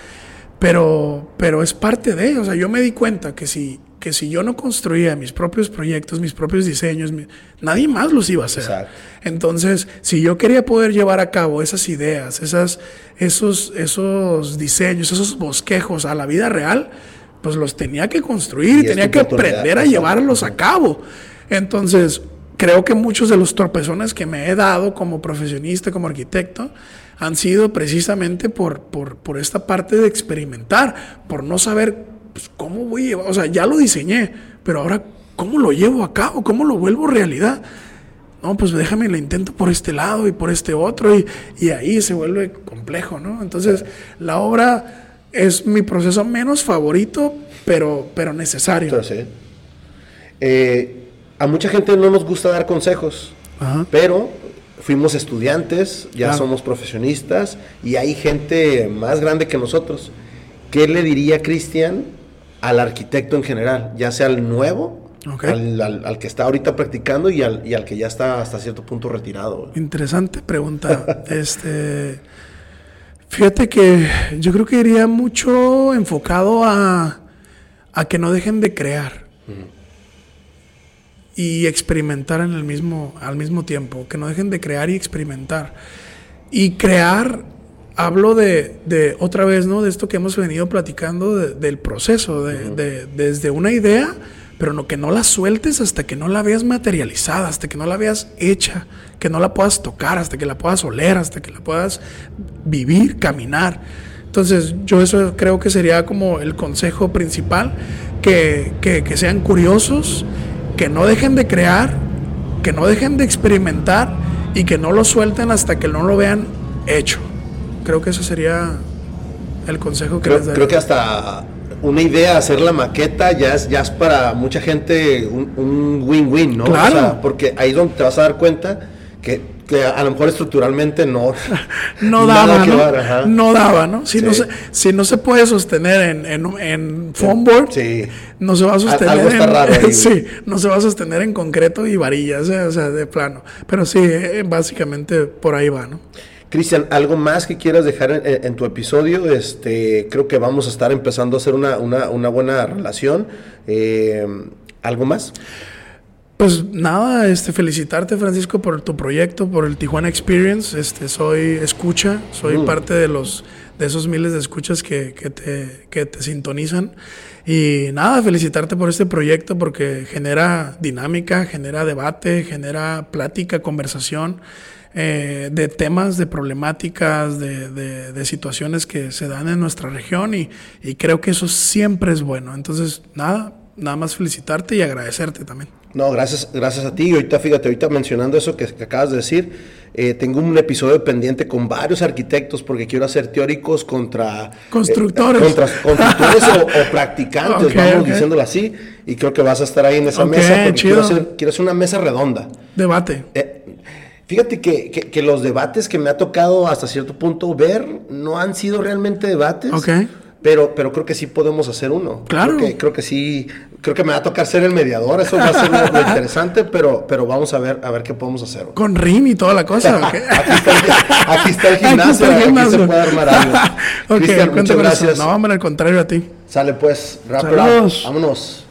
Pero, pero es parte de. O sea, yo me di cuenta que si, que si yo no construía mis propios proyectos, mis propios diseños, mi- nadie más los iba a hacer. Exacto. Entonces, si yo quería poder llevar a cabo esas ideas, esas, esos, esos diseños, esos bosquejos a la vida real, pues los tenía que construir Y tenía que aprender a llevarlos a cabo. Entonces, creo que muchos de los tropezones que me he dado como profesionista, como arquitecto, han sido precisamente por, por, por esta parte de experimentar, por no saber pues, cómo voy a llevar, o sea, ya lo diseñé, pero ahora, ¿cómo lo llevo a cabo? ¿Cómo lo vuelvo realidad? No, pues déjame, lo intento por este lado y por este otro, y, y ahí se vuelve complejo, ¿no? Entonces, la obra es mi proceso menos favorito, pero, pero necesario. Entonces. Eh, a mucha gente no nos gusta dar consejos, Ajá. pero fuimos estudiantes, ya Claro. somos profesionistas y hay gente más grande que nosotros. ¿Qué le diría Cristian al arquitecto en general, ya sea al nuevo Al, que está ahorita practicando y al, y al, que ya está hasta cierto punto retirado. Interesante pregunta. este, fíjate que yo creo que iría mucho enfocado a, a que no dejen de crear y experimentar en el mismo, al mismo tiempo, que no dejen de crear y experimentar. Y crear, hablo de, de otra vez, ¿no? De esto que hemos venido platicando del proceso, de, desde una idea, pero no, que no la sueltes hasta que no la veas materializada, hasta que no la veas hecha, que no la puedas tocar, hasta que la puedas oler, hasta que la puedas vivir, caminar. Entonces, yo eso creo que sería como el consejo principal, que, que, que sean curiosos que no dejen de crear, que no dejen de experimentar y que no lo suelten hasta que no lo vean hecho. Creo que ese sería el consejo que creo, les daría. Creo que hasta una idea, hacer la maqueta, ya es, ya es para mucha gente un win-win, ¿no? Claro. porque ahí donde te vas a dar cuenta que que a lo mejor estructuralmente no no daba ¿no? no daba no si no se si no se puede sostener en en, en foam board sí. no se va a sostener algo está en, raro ahí. sí no se va a sostener en concreto y varillas ¿eh? o sea de plano pero sí eh, básicamente por ahí va no Cristian, ¿algo más que quieras dejar en, tu episodio? Este, creo que vamos a estar empezando a hacer una, una, una buena relación. Eh, ¿Algo más? Pues nada, este, felicitarte Francisco por tu proyecto, por el Tijuana Experience. Este, soy escucha, soy mm. parte de los de esos miles de escuchas que, que, te, que te sintonizan. Y nada, felicitarte por este proyecto porque genera dinámica, genera debate, genera plática, conversación eh, de temas, de problemáticas, de, de, de, situaciones que se dan en nuestra región y, y creo que eso siempre es bueno. Entonces, nada, nada más felicitarte y agradecerte también. No, gracias, gracias a ti. Y ahorita, fíjate, ahorita mencionando eso que, acabas de decir, eh, tengo un episodio pendiente con varios arquitectos porque quiero hacer teóricos contra... Constructores. Eh, contra constructores o, practicantes, vamos diciéndolo así. Y creo que vas a estar ahí en esa mesa porque quiero hacer, quiero hacer, una mesa redonda. Debate. Eh, fíjate que, que, los debates que me ha tocado hasta cierto punto ver no han sido realmente debates. Ok pero, pero creo que sí podemos hacer uno. Claro. Creo que, creo que sí, creo que me va a tocar ser el mediador, eso va a ser muy interesante, pero, pero vamos a ver, a ver qué podemos hacer. Con rim y toda la cosa. aquí, está el, gimnasio, aquí, se puede armar algo. Cristian, muchas gracias. No, hombre, al contrario a ti. Sale pues, rápido. Vámonos.